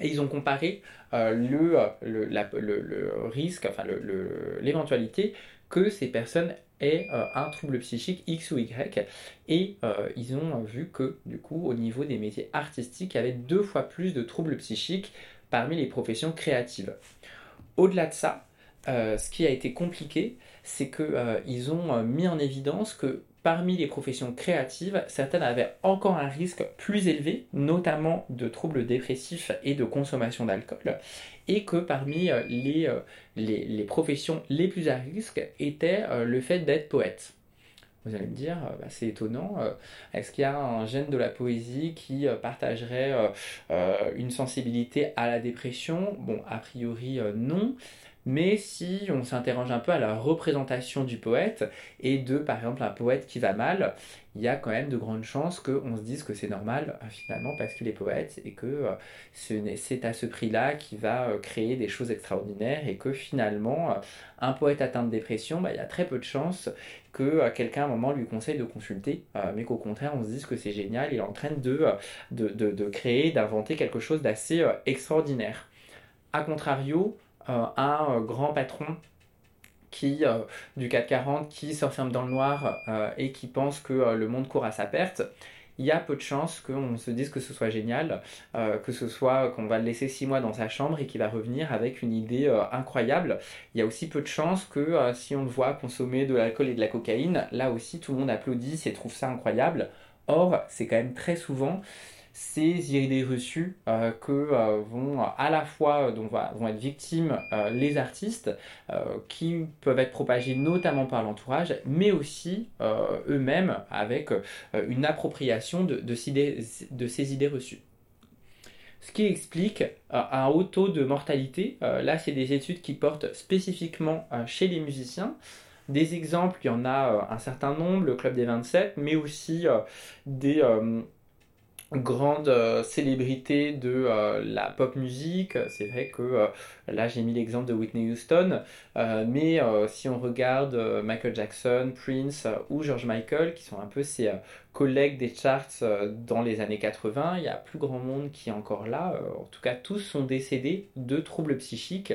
Et ils ont comparé le, le, risque, enfin l'éventualité que ces personnes aient un trouble psychique X ou Y. Et ils ont vu que, du coup, au niveau des métiers artistiques, il y avait deux fois plus de troubles psychiques parmi les professions créatives. Au-delà de ça, euh, ce qui a été compliqué, c'est qu'ils euh, ont euh, mis en évidence que parmi les professions créatives, certaines avaient encore un risque plus élevé, notamment de troubles dépressifs et de consommation d'alcool, et que parmi les, les, professions les plus à risque était le fait d'être poète. Vous allez me dire, bah, c'est étonnant, est-ce qu'il y a un gène de la poésie qui partagerait une sensibilité à la dépression? Bon, a priori non, mais si on s'interroge un peu à la représentation du poète et de par exemple un poète qui va mal, il y a quand même de grandes chances qu'on se dise que c'est normal euh, finalement parce qu'il est poète et que euh, c'est à ce prix-là qu'il va euh, créer des choses extraordinaires et que finalement un poète atteint de dépression, bah, il y a très peu de chances que quelqu'un à un moment lui conseille de consulter, mais qu'au contraire on se dise que c'est génial, il est en train de, créer, d'inventer quelque chose d'assez extraordinaire. A contrario, un euh, grand patron qui, euh, du CAC 40 qui s'enferme dans le noir et qui pense que le monde court à sa perte, il y a peu de chances qu'on se dise que ce soit génial, que ce soit qu'on va le laisser six mois dans sa chambre et qu'il va revenir avec une idée incroyable. Il y a aussi peu de chances que si on le voit consommer de l'alcool et de la cocaïne, là aussi tout le monde applaudit et trouve ça incroyable. Or, c'est quand même très souvent ces idées reçues euh, que euh, vont à la fois donc, vont être victimes euh, les artistes qui peuvent être propagés notamment par l'entourage mais aussi eux-mêmes avec une appropriation de, de, ces idées reçues ce qui explique un haut taux de mortalité. là, c'est des études qui portent spécifiquement chez les musiciens. Des exemples, il y en a un certain nombre, le Club des 27, mais aussi des grande euh, célébrité de euh, la pop musique. C'est vrai que euh, là j'ai mis l'exemple de Whitney Houston, mais si on regarde Michael Jackson, Prince ou George Michael, qui sont un peu ses collègues des charts dans les années 80, il y a plus grand monde qui est encore là. en tout cas, tous sont décédés de troubles psychiques.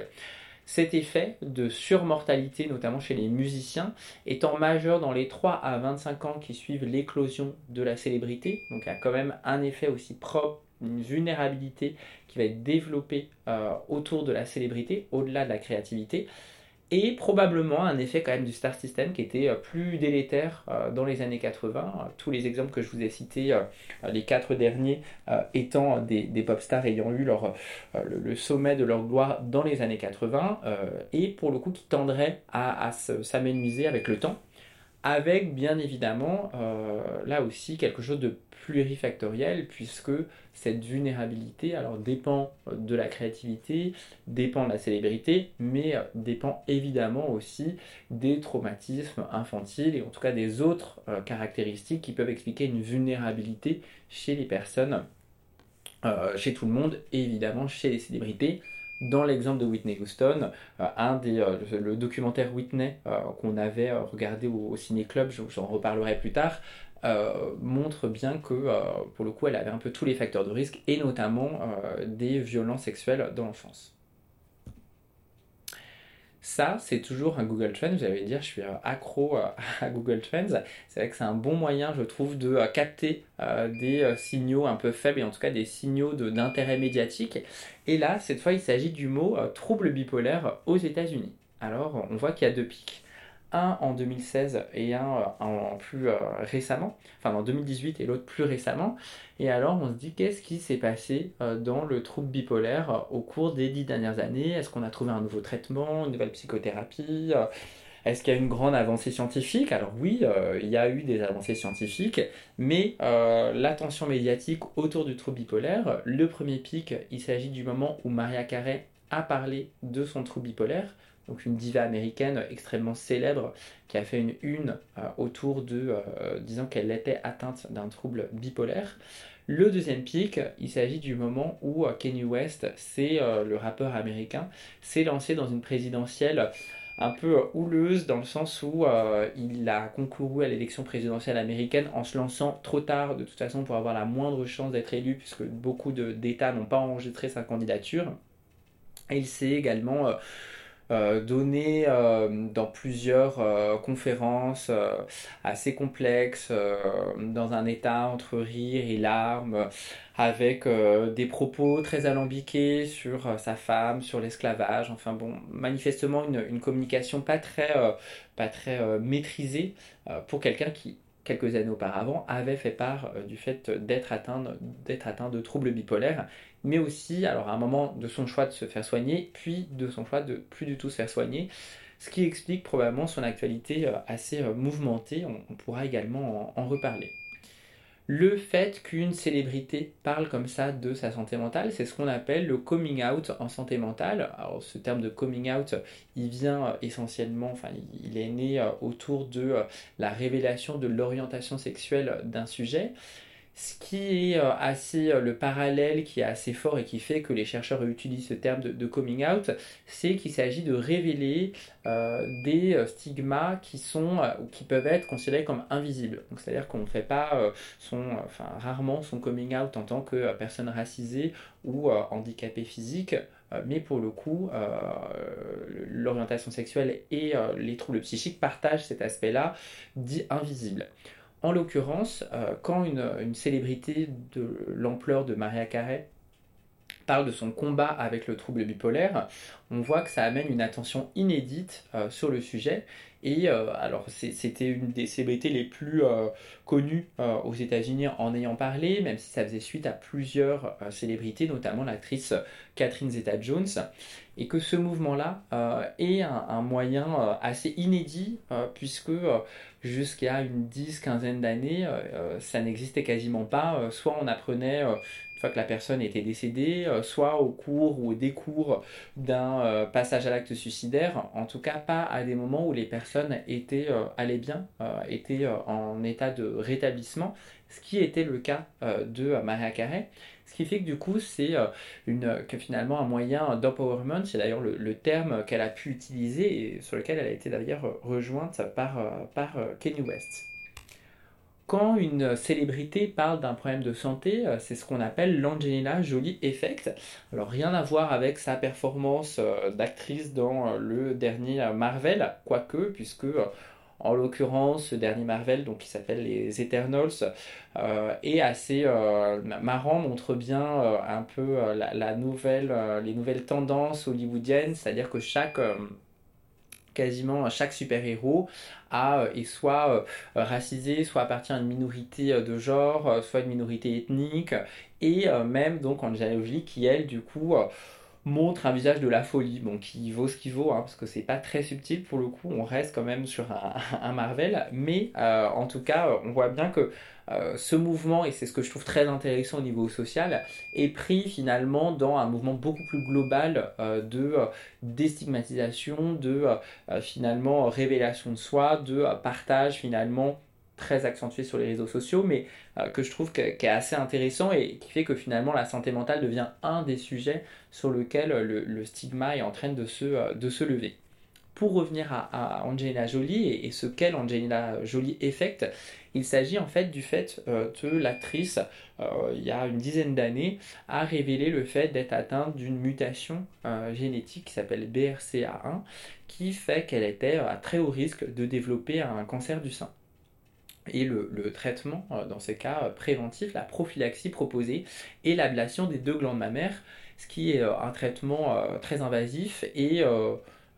Cet effet de surmortalité, notamment chez les musiciens, étant majeur dans les 3 à 25 ans qui suivent l'éclosion de la célébrité, donc il y a quand même un effet aussi propre, une vulnérabilité qui va être développée euh, autour de la célébrité, au-delà de la créativité et probablement un effet quand même du star system qui était euh, plus délétère euh, dans les années 80. Tous les exemples que je vous ai cités, euh, les quatre derniers étant des, pop stars ayant eu leur, le, sommet de leur gloire dans les années 80 et pour le coup qui tendraient à, à s'amenuiser avec le temps avec bien évidemment là aussi quelque chose de plurifactoriel puisque cette vulnérabilité alors dépend euh, de la créativité, dépend de la célébrité, mais euh, dépend évidemment aussi des traumatismes infantiles et en tout cas des autres euh, caractéristiques qui peuvent expliquer une vulnérabilité chez les personnes, chez tout le monde et évidemment chez les célébrités. Dans l'exemple de Whitney Houston, le documentaire Whitney qu'on avait regardé au, au Ciné Club, j'en reparlerai plus tard, euh, montre bien que euh, pour le coup elle avait un peu tous les facteurs de risque et notamment euh, des violences sexuelles dans l'enfance. Ça, c'est toujours un Google Trends. Allez dire, je suis accro [LAUGHS] à Google Trends. C'est vrai que c'est un bon moyen, je trouve, de capter des signaux un peu faibles et en tout cas des signaux d'intérêt médiatique. Et là, cette fois, il s'agit du mot trouble bipolaire aux États-Unis. Alors, on voit qu'il y a deux pics un en 2016 et un euh, en, plus euh, récemment, enfin en 2018 et l'autre plus récemment. Et alors on se dit qu'est-ce qui s'est passé euh, dans le trouble bipolaire au cours des dix dernières années? Est-ce qu'on a trouvé un nouveau traitement, une nouvelle psychothérapie est-ce qu'il y a une grande avancée scientifique? Alors oui, il y a eu des avancées scientifiques, mais l'attention médiatique autour du trouble bipolaire, le premier pic, il s'agit du moment où Maria Carey a parlé de son trouble bipolaire donc une diva américaine extrêmement célèbre qui a fait une une euh, autour de euh, disant qu'elle était atteinte d'un trouble bipolaire. Le deuxième pic, il s'agit du moment où euh, Kanye West, c'est le rappeur américain, s'est lancé dans une présidentielle un peu houleuse dans le sens où il a concouru à l'élection présidentielle américaine en se lançant trop tard de toute façon pour avoir la moindre chance d'être élu puisque beaucoup d'États n'ont pas enregistré sa candidature. Et il s'est également donné euh, dans plusieurs euh, conférences assez complexes, dans un état entre rire et larmes, avec des propos très alambiqués sur sa femme, sur l'esclavage, enfin bon, manifestement une, une communication pas très, pas très maîtrisée pour quelqu'un qui quelques années auparavant, avait fait part du fait d'être atteint, d'être atteint de troubles bipolaires mais aussi, alors à un moment de son choix de se faire soigner, puis de son choix de plus du tout se faire soigner, ce qui explique probablement son actualité euh, assez euh, mouvementée, on, pourra également en, reparler. Le fait qu'une célébrité parle comme ça de sa santé mentale, c'est ce qu'on appelle le coming out en santé mentale. Alors ce terme de coming out, il vient euh, essentiellement, enfin il est né autour de la révélation de l'orientation sexuelle d'un sujet. Ce qui est euh, assez euh, le parallèle qui est assez fort et qui fait que les chercheurs utilisent ce terme de, coming out, c'est qu'il s'agit de révéler euh, des stigmas qui sont qui peuvent être considérés comme invisibles. C'est-à-dire qu'on ne fait pas son, enfin rarement son coming out en tant que personne racisée ou handicapée physique. Mais pour le coup, l'orientation sexuelle et les troubles psychiques partagent cet aspect-là dit invisible. En l'occurrence, euh, quand une, célébrité de l'ampleur de Maria Carey parle de son combat avec le trouble bipolaire, on voit que ça amène une attention inédite sur le sujet. Et euh, alors, c'était une des célébrités les plus euh, connues euh, aux États-Unis en ayant parlé, même si ça faisait suite à plusieurs célébrités, notamment l'actrice Catherine Zeta-Jones, et que ce mouvement-là est un, moyen assez inédit, puisque jusqu'à une dix, quinzaine d'années, ça n'existait quasiment pas. soit on apprenait une fois que la personne était décédée, euh, soit au cours ou au décours d'un euh, passage à l'acte suicidaire, en tout cas pas à des moments où les personnes étaient, euh, allaient bien, étaient en état de rétablissement, ce qui était le cas de Maria Carey. Ce qui fait que du coup, c'est que finalement un moyen d'empowerment, c'est d'ailleurs le, terme qu'elle a pu utiliser et sur lequel elle a été d'ailleurs rejointe par, par Kanye West. Quand une célébrité parle d'un problème de santé, euh, c'est ce qu'on appelle l'Angelina Jolie Effect. Alors rien à voir avec sa performance euh, d'actrice dans euh, le dernier Marvel, quoique, puisque en l'occurrence, ce dernier Marvel, donc qui s'appelle les Eternals, est assez marrant, montre bien un peu la, nouvelle, les nouvelles tendances hollywoodiennes, c'est-à-dire que chaque quasiment chaque super-héros a, euh, est soit euh, racisé, soit appartient à une minorité euh, de genre, soit une minorité ethnique, et même donc Angelina Jolie qui elle du coup montre un visage de la folie, bon, qui vaut ce qu'il vaut, hein, parce que c'est pas très subtil pour le coup, on reste quand même sur un, [LAUGHS] Marvel, mais en tout cas, on voit bien que euh, ce mouvement, et c'est ce que je trouve très intéressant au niveau social, est pris finalement dans un mouvement beaucoup plus global euh, de euh, déstigmatisation, de finalement révélation de soi, de partage finalement très accentué sur les réseaux sociaux, mais que je trouve qui est assez intéressant et qui fait que finalement la santé mentale devient un des sujets sur lequel le, stigma est en train de se, de se lever pour revenir à, Angelina Jolie et, ce qu'est Angelina Jolie Effect, il s'agit en fait du fait euh, que l'actrice, euh, il y a une dizaine d'années, a révélé le fait d'être atteinte d'une mutation euh, génétique qui s'appelle BRCA1, qui fait qu'elle était à très haut risque de développer un cancer du sein. Et le, traitement, dans ces cas préventifs, la prophylaxie proposée est l'ablation des deux glandes mammaires, ce qui est un traitement très invasif et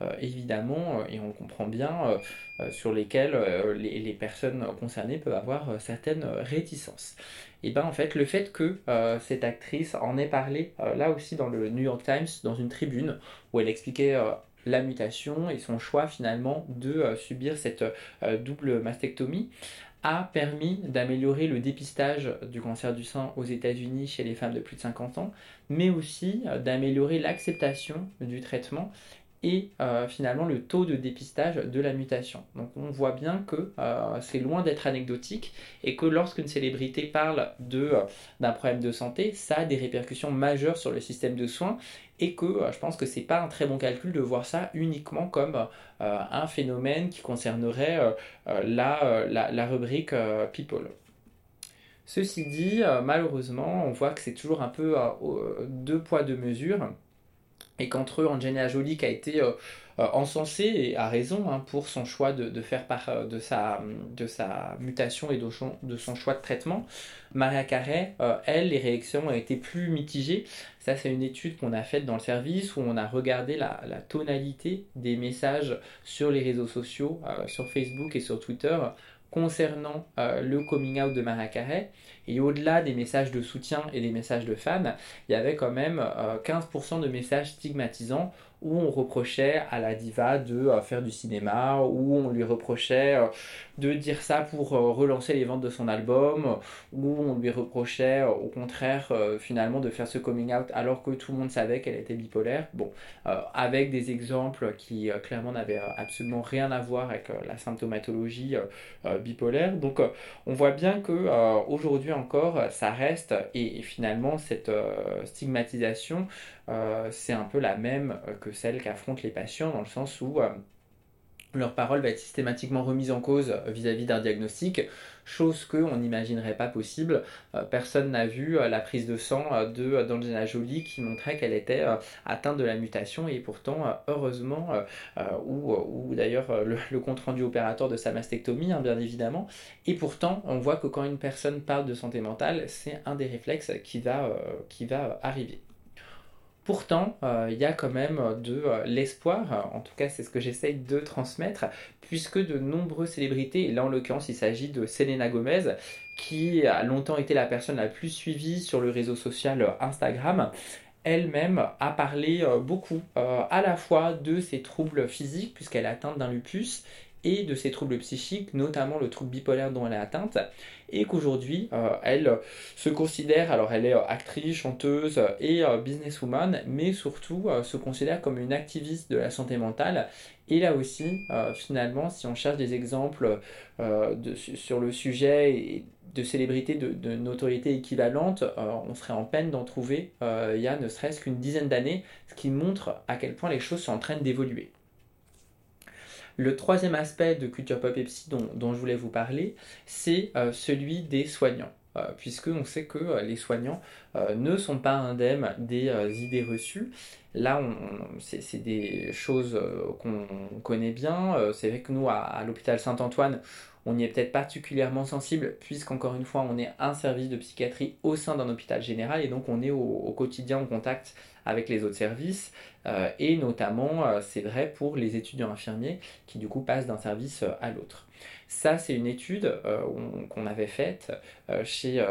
euh, évidemment, euh, et on le comprend bien, euh, sur lesquels les, personnes concernées peuvent avoir certaines réticences. Et bien en fait, le fait que cette actrice en ait parlé là aussi dans le New York Times, dans une tribune, où elle expliquait la mutation et son choix finalement de subir cette double mastectomie a permis d'améliorer le dépistage du cancer du sein aux États-Unis chez les femmes de plus de 50 ans, mais aussi d'améliorer l'acceptation du traitement et euh, finalement le taux de dépistage de la mutation. Donc on voit bien que euh, c'est loin d'être anecdotique et que lorsqu'une célébrité parle de, euh, d'un problème de santé, ça a des répercussions majeures sur le système de soins et que je pense que c'est pas un très bon calcul de voir ça uniquement comme un phénomène qui concernerait la, la, la, rubrique People. Ceci dit, malheureusement, on voit que c'est toujours un peu deux poids deux mesures et qu'entre eux, Angelina Jolie qui a été euh, euh, encensée, et à raison, hein, pour son choix de, faire part euh, de, sa, mutation et de son, choix de traitement, Maria Carey, elle, les réactions ont été plus mitigées. Ça, c'est une étude qu'on a faite dans le service où on a regardé la, tonalité des messages sur les réseaux sociaux, sur Facebook et sur Twitter, concernant le coming out de Maria Carey. Et au-delà des messages de soutien et des messages de fans, il y avait quand même 15% de messages stigmatisants où on reprochait à la diva de euh, faire du cinéma, où on lui reprochait euh, de dire ça pour euh, relancer les ventes de son album, où on lui reprochait au contraire finalement de faire ce coming out alors que tout le monde savait qu'elle était bipolaire. Bon, avec des exemples qui clairement n'avaient absolument rien à voir avec la symptomatologie bipolaire. Donc on voit bien que aujourd'hui encore ça reste et finalement cette stigmatisation c'est un peu la même euh, celle qu'affrontent les patients dans le sens où euh, leur parole va être systématiquement remise en cause vis-à-vis d'un diagnostic, chose qu'on n'imaginerait pas possible. personne n'a vu la prise de sang de Jolie qui montrait qu'elle était atteinte de la mutation et pourtant, heureusement, ou, d'ailleurs le, compte rendu opérateur de sa mastectomie, hein, bien évidemment, et pourtant on voit que quand une personne parle de santé mentale, c'est un des réflexes qui va arriver. Pourtant, il y a quand même de l'espoir, en tout cas c'est ce que j'essaye de transmettre, puisque de nombreuses célébrités, et là en l'occurrence il s'agit de Selena Gomez, qui a longtemps été la personne la plus suivie sur le réseau social Instagram, elle-même a parlé beaucoup à la fois de ses troubles physiques, puisqu'elle est atteinte d'un lupus, et de ses troubles psychiques, notamment le trouble bipolaire dont elle est atteinte, et qu'aujourd'hui, euh, elle se considère, alors elle est euh, actrice, chanteuse et euh, businesswoman, mais surtout se considère comme une activiste de la santé mentale. Et là aussi, finalement, si on cherche des exemples sur le sujet de célébrités de, de notoriété équivalente, on serait en peine d'en trouver il y a ne serait-ce qu'une dizaine d'années, ce qui montre à quel point les choses sont en train d'évoluer. Le troisième aspect de Culture Pop Epsi dont, dont je voulais vous parler, c'est euh, celui des soignants. Euh, puisque on sait que euh, les soignants ne sont pas indemnes des idées reçues. Là, c'est des choses qu'on connaît bien. c'est vrai que nous, à, l'hôpital Saint-Antoine, on y est peut-être particulièrement sensible, puisqu'encore une fois, on est un service de psychiatrie au sein d'un hôpital général, et donc on est au quotidien en contact avec les autres services, euh, et notamment euh, c'est vrai pour les étudiants infirmiers qui du coup passent d'un service euh, à l'autre. Ça, c'est une étude qu'on avait faite chez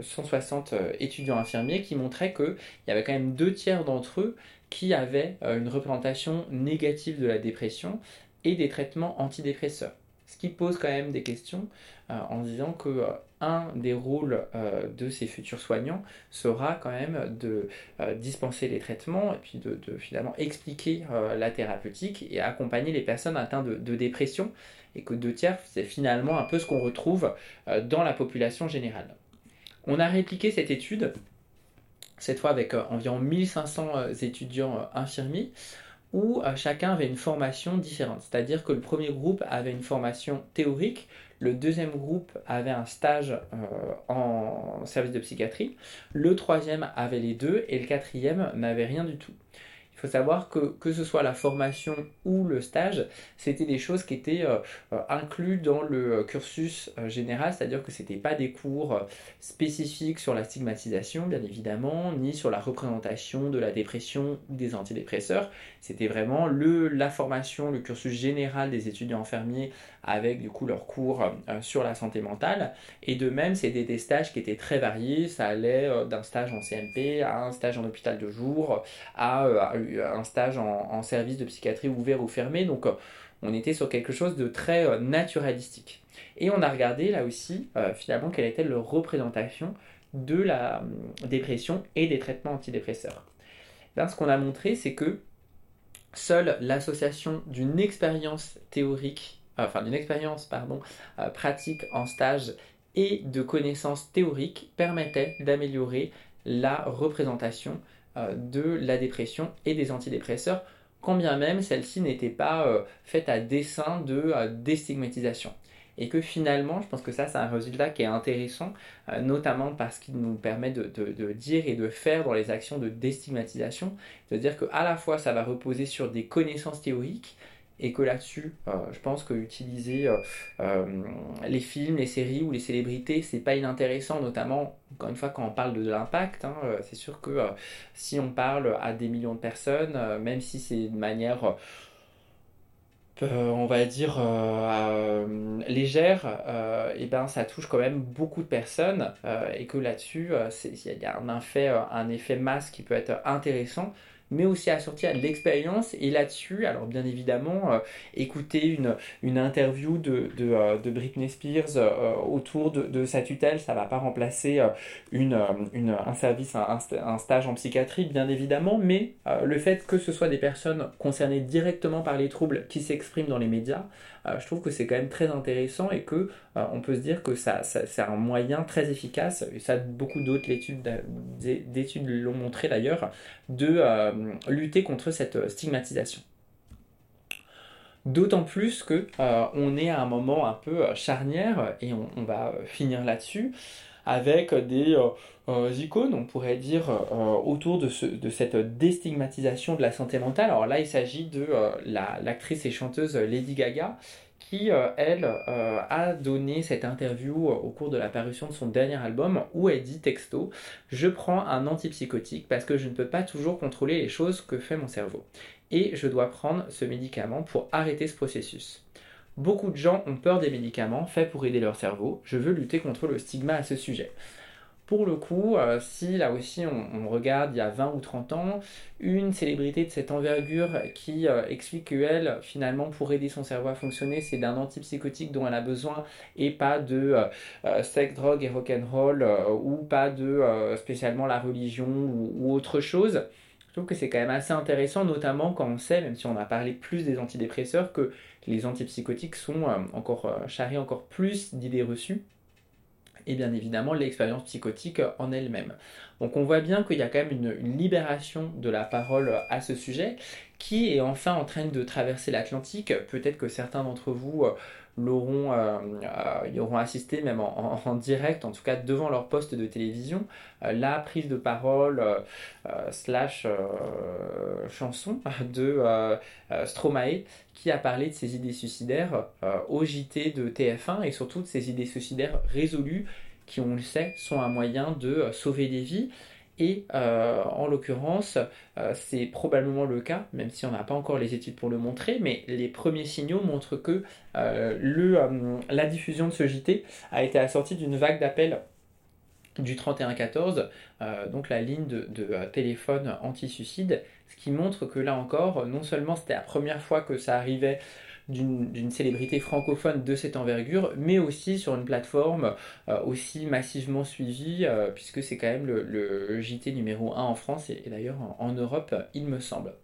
160 étudiants infirmiers qui montrait qu'il y avait quand même deux tiers d'entre eux qui avaient une représentation négative de la dépression et des traitements antidépresseurs. Ce qui pose quand même des questions en disant que un des rôles euh, de ces futurs soignants sera quand même de euh, dispenser les traitements et puis de, finalement expliquer euh, la thérapeutique et accompagner les personnes atteintes de, dépression et que deux tiers c'est finalement un peu ce qu'on retrouve dans la population générale. On a répliqué cette étude, cette fois avec environ 1500 étudiants infirmiers, où chacun avait une formation différente. C'est-à-dire que le premier groupe avait une formation théorique, le deuxième groupe avait un stage euh, en service de psychiatrie, le troisième avait les deux et le quatrième n'avait rien du tout. Il faut savoir que que ce soit la formation ou le stage, c'était des choses qui étaient euh, euh, inclus dans le cursus général, c'est-à-dire que ce n'était pas des cours spécifiques sur la stigmatisation, bien évidemment, ni sur la représentation de la dépression ou des antidépresseurs. C'était vraiment le, la formation, le cursus général des étudiants infirmiers avec du coup leurs cours sur la santé mentale. Et de même, c'était des stages qui étaient très variés. Ça allait d'un stage en CMP à un stage en hôpital de jour, à un stage en, service de psychiatrie ouvert ou fermé, donc euh, on était sur quelque chose de très euh, naturalistique. Et on a regardé là aussi euh, finalement quelle était leur représentation de la dépression et des traitements antidépresseurs. ce qu'on a montré, c'est que seule l'association d'une expérience théorique, enfin d'une expérience pardon, pratique en stage et de connaissances théoriques permettait d'améliorer la représentation euh, de la dépression et des antidépresseurs, quand bien même celle-ci n'était pas euh, faite à dessein de euh, déstigmatisation. Et que finalement, je pense que ça, c'est un résultat qui est intéressant, notamment parce qu'il nous permet de, dire et de faire dans les actions de déstigmatisation, de dire qu'à la fois ça va reposer sur des connaissances théoriques, et que là-dessus, euh, je pense que utiliser euh, euh, les films, les séries ou les célébrités, c'est pas inintéressant, notamment encore une fois quand on parle de, l'impact. Hein, c'est sûr que si on parle à des millions de personnes, même si c'est de manière on va dire légère, et eh ben ça touche quand même beaucoup de personnes et que là-dessus il y a un effet, un effet masse qui peut être intéressant mais aussi assorti à de l'expérience. Et là-dessus, alors bien évidemment, euh, écouter une, interview de, euh, Britney Spears euh, autour de, sa tutelle, ça va pas remplacer un service, un, stage en psychiatrie, bien évidemment, mais le fait que ce soit des personnes concernées directement par les troubles qui s'expriment dans les médias, je trouve que c'est quand même très intéressant et que euh, on peut se dire que ça, c'est un moyen très efficace, et ça beaucoup d'autres d'études l'ont montré d'ailleurs, de euh, lutter contre cette stigmatisation. D'autant plus que on est à un moment un peu charnière et on va finir là-dessus avec des icônes, on pourrait dire, autour de, ce, de, cette déstigmatisation de la santé mentale. Alors là, il s'agit de l'actrice et chanteuse Lady Gaga, qui, elle, a donné cette interview au cours de la parution de son dernier album où elle dit texto Je prends un antipsychotique parce que je ne peux pas toujours contrôler les choses que fait mon cerveau. Et je dois prendre ce médicament pour arrêter ce processus. Beaucoup de gens ont peur des médicaments faits pour aider leur cerveau. Je veux lutter contre le stigma à ce sujet. Pour le coup, euh, si là aussi on, regarde il y a 20 ou 30 ans, une célébrité de cette envergure qui euh, explique qu'elle, finalement, pour aider son cerveau à fonctionner, c'est d'un antipsychotique dont elle a besoin et pas de euh, sex, drogue et rock'n'roll ou pas de spécialement la religion ou, autre chose. Trouve que c'est quand même assez intéressant, notamment quand on sait, même si on a parlé plus des antidépresseurs, que les antipsychotiques sont encore charriés encore plus d'idées reçues et bien évidemment l'expérience psychotique en elle-même. Donc on voit bien qu'il y a quand même une, libération de la parole à ce sujet qui est enfin en train de traverser l'Atlantique. Peut-être que certains d'entre vous euh, l'auront, euh, euh, auront assisté même en, direct, en tout cas devant leur poste de télévision, la prise de parole slash chanson de Stromae qui a parlé de ses idées suicidaires au JT de TF1 et surtout de ses idées suicidaires résolues qui, on le sait, sont un moyen de sauver des vies. Et euh, en l'occurrence, euh, c'est probablement le cas, même si on n'a pas encore les études pour le montrer, mais les premiers signaux montrent que euh, le, la diffusion de ce JT a été assortie d'une vague d'appels du 3114, donc la ligne de, de téléphone anti-suicide, ce qui montre que là encore, non seulement c'était la première fois que ça arrivait d'une célébrité francophone de cette envergure, mais aussi sur une plateforme euh, aussi massivement suivie, euh, puisque c'est quand même le, JT numéro 1 en France et, d'ailleurs en, Europe, il me semble.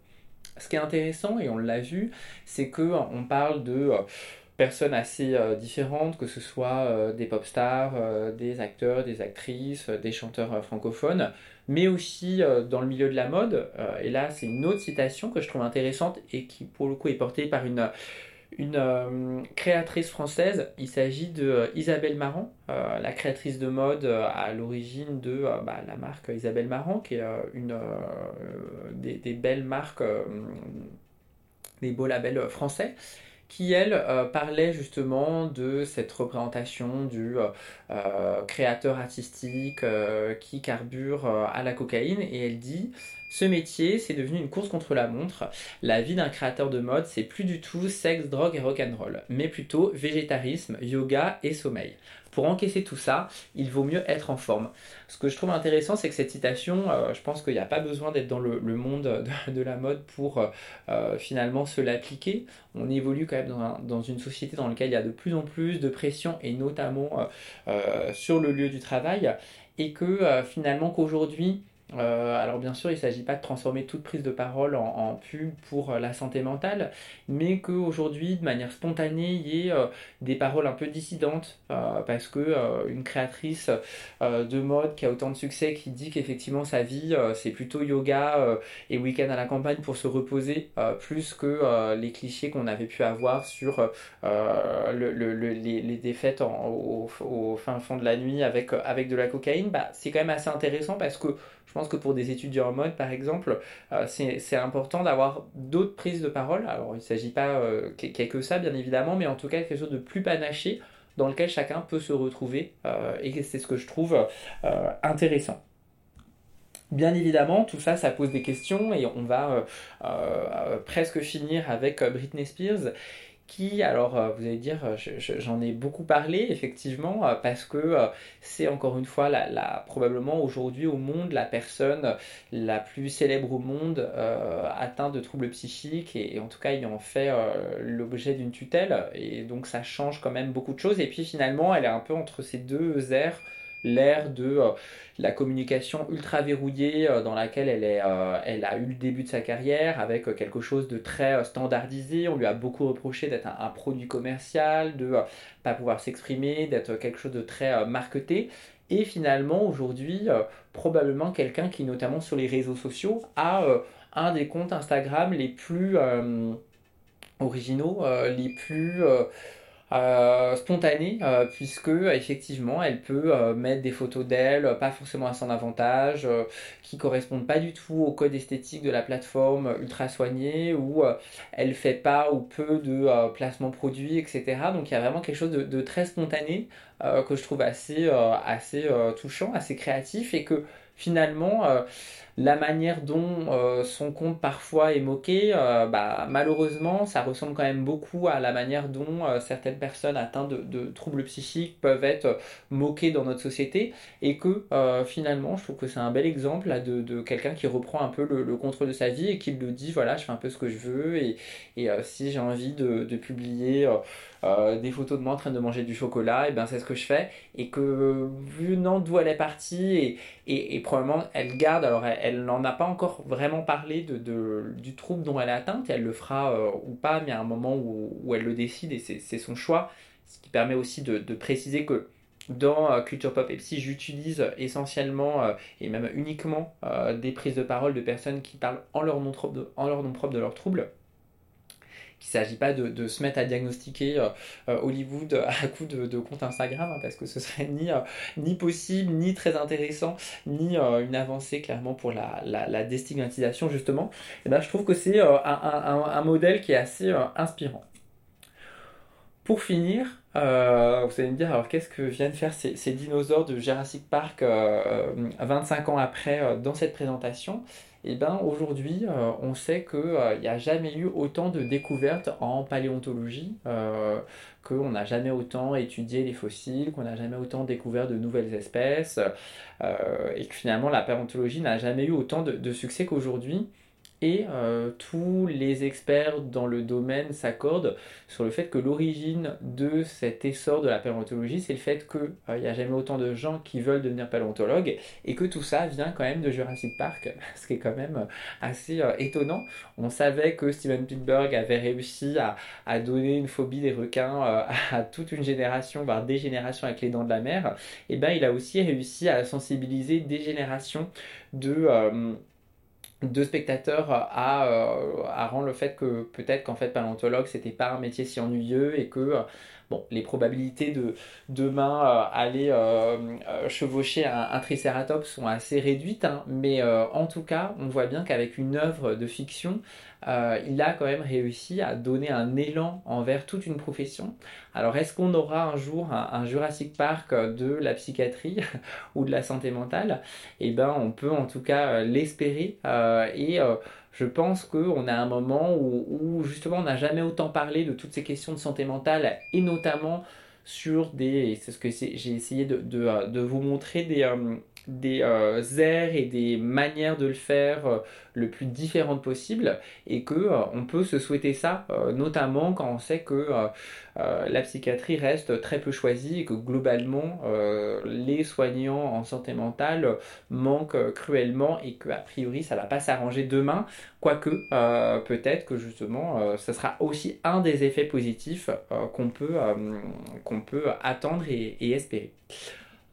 Ce qui est intéressant, et on l'a vu, c'est qu'on parle de euh, personnes assez différentes, que ce soit des pop stars, des acteurs, des actrices, des chanteurs francophones, mais aussi dans le milieu de la mode. et là, c'est une autre citation que je trouve intéressante et qui, pour le coup, est portée par une une euh, créatrice française. Il s'agit de euh, Isabelle Marant, euh, la créatrice de mode à l'origine de bah, la marque Isabelle Marant, qui est une des, belles marques, des beaux labels français qui, elle, parlait justement de cette représentation du créateur artistique qui carbure à la cocaïne, et elle dit ce métier, c'est devenu une course contre la montre. La vie d'un créateur de mode, c'est plus du tout sexe, drogue et rock'n'roll, mais plutôt végétarisme, yoga et sommeil. Pour encaisser tout ça, il vaut mieux être en forme. Ce que je trouve intéressant, c'est que cette citation, euh, je pense qu'il n'y a pas besoin d'être dans le, monde de, la mode pour euh, euh, finalement se l'appliquer. On évolue quand même dans, dans, une société dans laquelle il y a de plus en plus de pression, et notamment sur le lieu du travail, et que finalement qu'aujourd'hui, euh, alors bien sûr, il ne s'agit pas de transformer toute prise de parole en, pub pour euh, la santé mentale, mais qu'aujourd'hui, de manière spontanée, il y ait euh, des paroles un peu dissidentes, parce que une créatrice de mode qui a autant de succès, qui dit qu'effectivement sa vie, c'est plutôt yoga et week-end à la campagne pour se reposer, plus que les clichés qu'on avait pu avoir sur les, défaites au, fin fond de la nuit avec, avec de la cocaïne, bah, c'est quand même assez intéressant parce que je pense que pour des étudiants en mode, par exemple, euh, c'est important d'avoir d'autres prises de parole. Alors, il ne s'agit pas euh, qu'il que ça, bien évidemment, mais en tout cas quelque chose de plus panaché dans lequel chacun peut se retrouver. Euh, et c'est ce que je trouve intéressant. Bien évidemment, tout ça, ça pose des questions et on va presque finir avec Britney Spears qui, alors euh, vous allez dire, euh, j'en ai beaucoup parlé effectivement, euh, parce que c'est encore une fois la, probablement aujourd'hui au monde la personne la plus célèbre au monde atteinte de troubles psychiques et, en tout cas ayant fait l'objet d'une tutelle, et donc ça change quand même beaucoup de choses, et puis finalement elle est un peu entre ces deux airs l'ère de euh, la communication ultra verrouillée euh, dans laquelle elle, est, euh, elle a eu le début de sa carrière avec quelque chose de très standardisé. On lui a beaucoup reproché d'être un, produit commercial, de pas pouvoir s'exprimer, d'être quelque chose de très marketé. Et finalement, aujourd'hui, probablement quelqu'un qui, notamment sur les réseaux sociaux, a un des comptes Instagram les plus originaux, les plus euh, spontanée, euh, puisque effectivement, elle peut euh, mettre des photos d'elle, pas forcément à son avantage, qui correspondent pas du tout au code esthétique de la plateforme ultra soigné, ou elle fait pas ou peu de placement produit, etc. Donc il y a vraiment quelque chose de, de très spontané que je trouve assez, assez touchant, assez créatif, et que finalement la manière dont euh, son compte parfois est moqué, euh, bah, malheureusement, ça ressemble quand même beaucoup à la manière dont euh, certaines personnes atteintes de, troubles psychiques peuvent être moquées dans notre société, et que finalement, je trouve que c'est un bel exemple de, quelqu'un qui reprend un peu le, contrôle de sa vie et qui le dit, voilà, je fais un peu ce que je veux, et, si j'ai envie de, publier des photos de moi en train de manger du chocolat, et ben c'est ce que je fais, et que vu d'où elle est partie, et, et, probablement elle garde, alors elle, n'en a pas encore vraiment parlé de, du trouble dont elle est atteinte, elle le fera euh, ou pas, mais à un moment où, elle le décide, et c'est son choix, ce qui permet aussi de, préciser que dans euh, Culture Pop et Psy, j'utilise essentiellement euh, et même uniquement des prises de parole de personnes qui parlent en leur nom, en leur nom propre de leurs troubles qu'il ne s'agit pas de, se mettre à diagnostiquer euh, euh, Hollywood à coup de, compte Instagram, hein, parce que ce serait ni, euh, ni possible, ni très intéressant, ni une avancée clairement pour la, la, déstigmatisation justement. Et ben, je trouve que c'est un, modèle qui est assez inspirant. Pour finir, vous allez me dire, alors qu'est-ce que viennent faire ces, dinosaures de Jurassic Park 25 ans après dans cette présentation? Eh ben aujourd'hui, euh, on sait qu'il n'y euh, a jamais eu autant de découvertes en paléontologie, euh, qu'on n'a jamais autant étudié les fossiles, qu'on n'a jamais autant découvert de nouvelles espèces, et que finalement la paléontologie n'a jamais eu autant de succès qu'aujourd'hui. Et euh, tous les experts dans le domaine s'accordent sur le fait que l'origine de cet essor de la paléontologie, c'est le fait qu'il euh, n'y a jamais autant de gens qui veulent devenir paléontologues et que tout ça vient quand même de Jurassic Park, [LAUGHS] ce qui est quand même assez euh, étonnant. On savait que Steven Spielberg avait réussi à, donner une phobie des requins à toute une génération, voire des générations avec les dents de la mer. Et bien il a aussi réussi à sensibiliser des générations de de spectateurs à, euh, à, rendre le fait que peut-être qu'en fait paléontologue c'était pas un métier si ennuyeux et que euh, bon les probabilités de demain euh, aller chevaucher un, tricératops sont assez réduites hein, mais en tout cas on voit bien qu'avec une œuvre de fiction euh, il a quand même réussi à donner un élan envers toute une profession. Alors est-ce qu'on aura un jour un, Jurassic Park de la psychiatrie [LAUGHS] ou de la santé mentale? Eh bien on peut en tout cas euh, l'espérer euh, et je pense qu'on a un moment où, justement on n'a jamais autant parlé de toutes ces questions de santé mentale et notamment sur des, c'est ce que j'ai essayé de, vous montrer, des, des euh, airs et des manières de le faire euh, le plus différentes possible et que euh, on peut se souhaiter ça notamment quand on sait que la psychiatrie reste très peu choisie et que globalement les soignants en santé mentale manquent cruellement et que a priori ça va pas s'arranger demain quoique peut-être que justement ce sera aussi un des effets positifs qu'on peut attendre et espérer.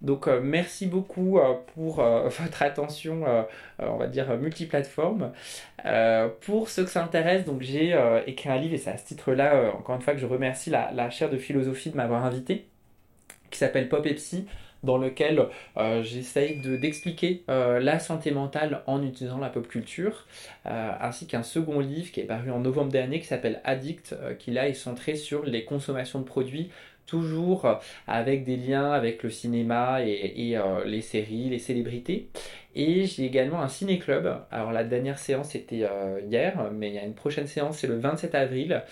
Donc euh, merci beaucoup euh, pour euh, [LAUGHS] votre attention, on va dire multiplateforme. pour ceux que ça intéresse, donc j'ai écrit un livre et c'est à ce titre-là, encore une fois, que je remercie la, chaire de philosophie de m'avoir invité, qui s'appelle Pop et Psy dans lequel j'essaye d'expliquer la santé mentale en utilisant la pop culture, ainsi qu'un second livre qui est paru en novembre dernier qui s'appelle Addict, qui là est centré sur les consommations de produits toujours avec des liens avec le cinéma et, euh, les séries, les célébrités. Et j'ai également un ciné-club. Alors la dernière séance était euh, hier, mais il y a une prochaine séance, c'est le 27 avril.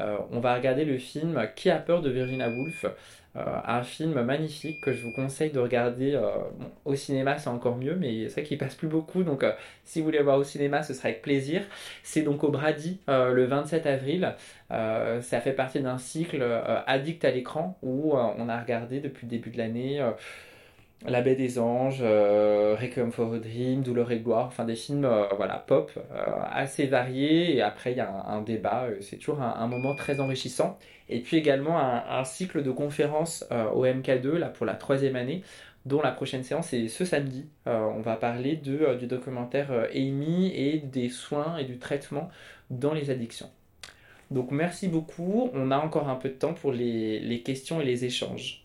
Euh, on va regarder le film Qui a peur de Virginia Woolf? Un film magnifique que je vous conseille de regarder euh, au cinéma, c'est encore mieux, mais c'est vrai qu'il passe plus beaucoup, donc euh, si vous voulez voir au cinéma, ce sera avec plaisir. C'est donc au Brady le 27 avril. ça fait partie d'un cycle addict à l'écran où on a regardé depuis le début de l'année la baie des anges, euh, Requiem for a Dream, Douleur et gloire, enfin des films euh, voilà, pop euh, assez variés. Et après, il y a un, débat, c'est toujours un, moment très enrichissant. Et puis également un, cycle de conférences au MK2 là, pour la troisième année, dont la prochaine séance est ce samedi. on va parler de, du documentaire Amy et des soins et du traitement dans les addictions. Donc merci beaucoup. On a encore un peu de temps pour les, les questions et les échanges.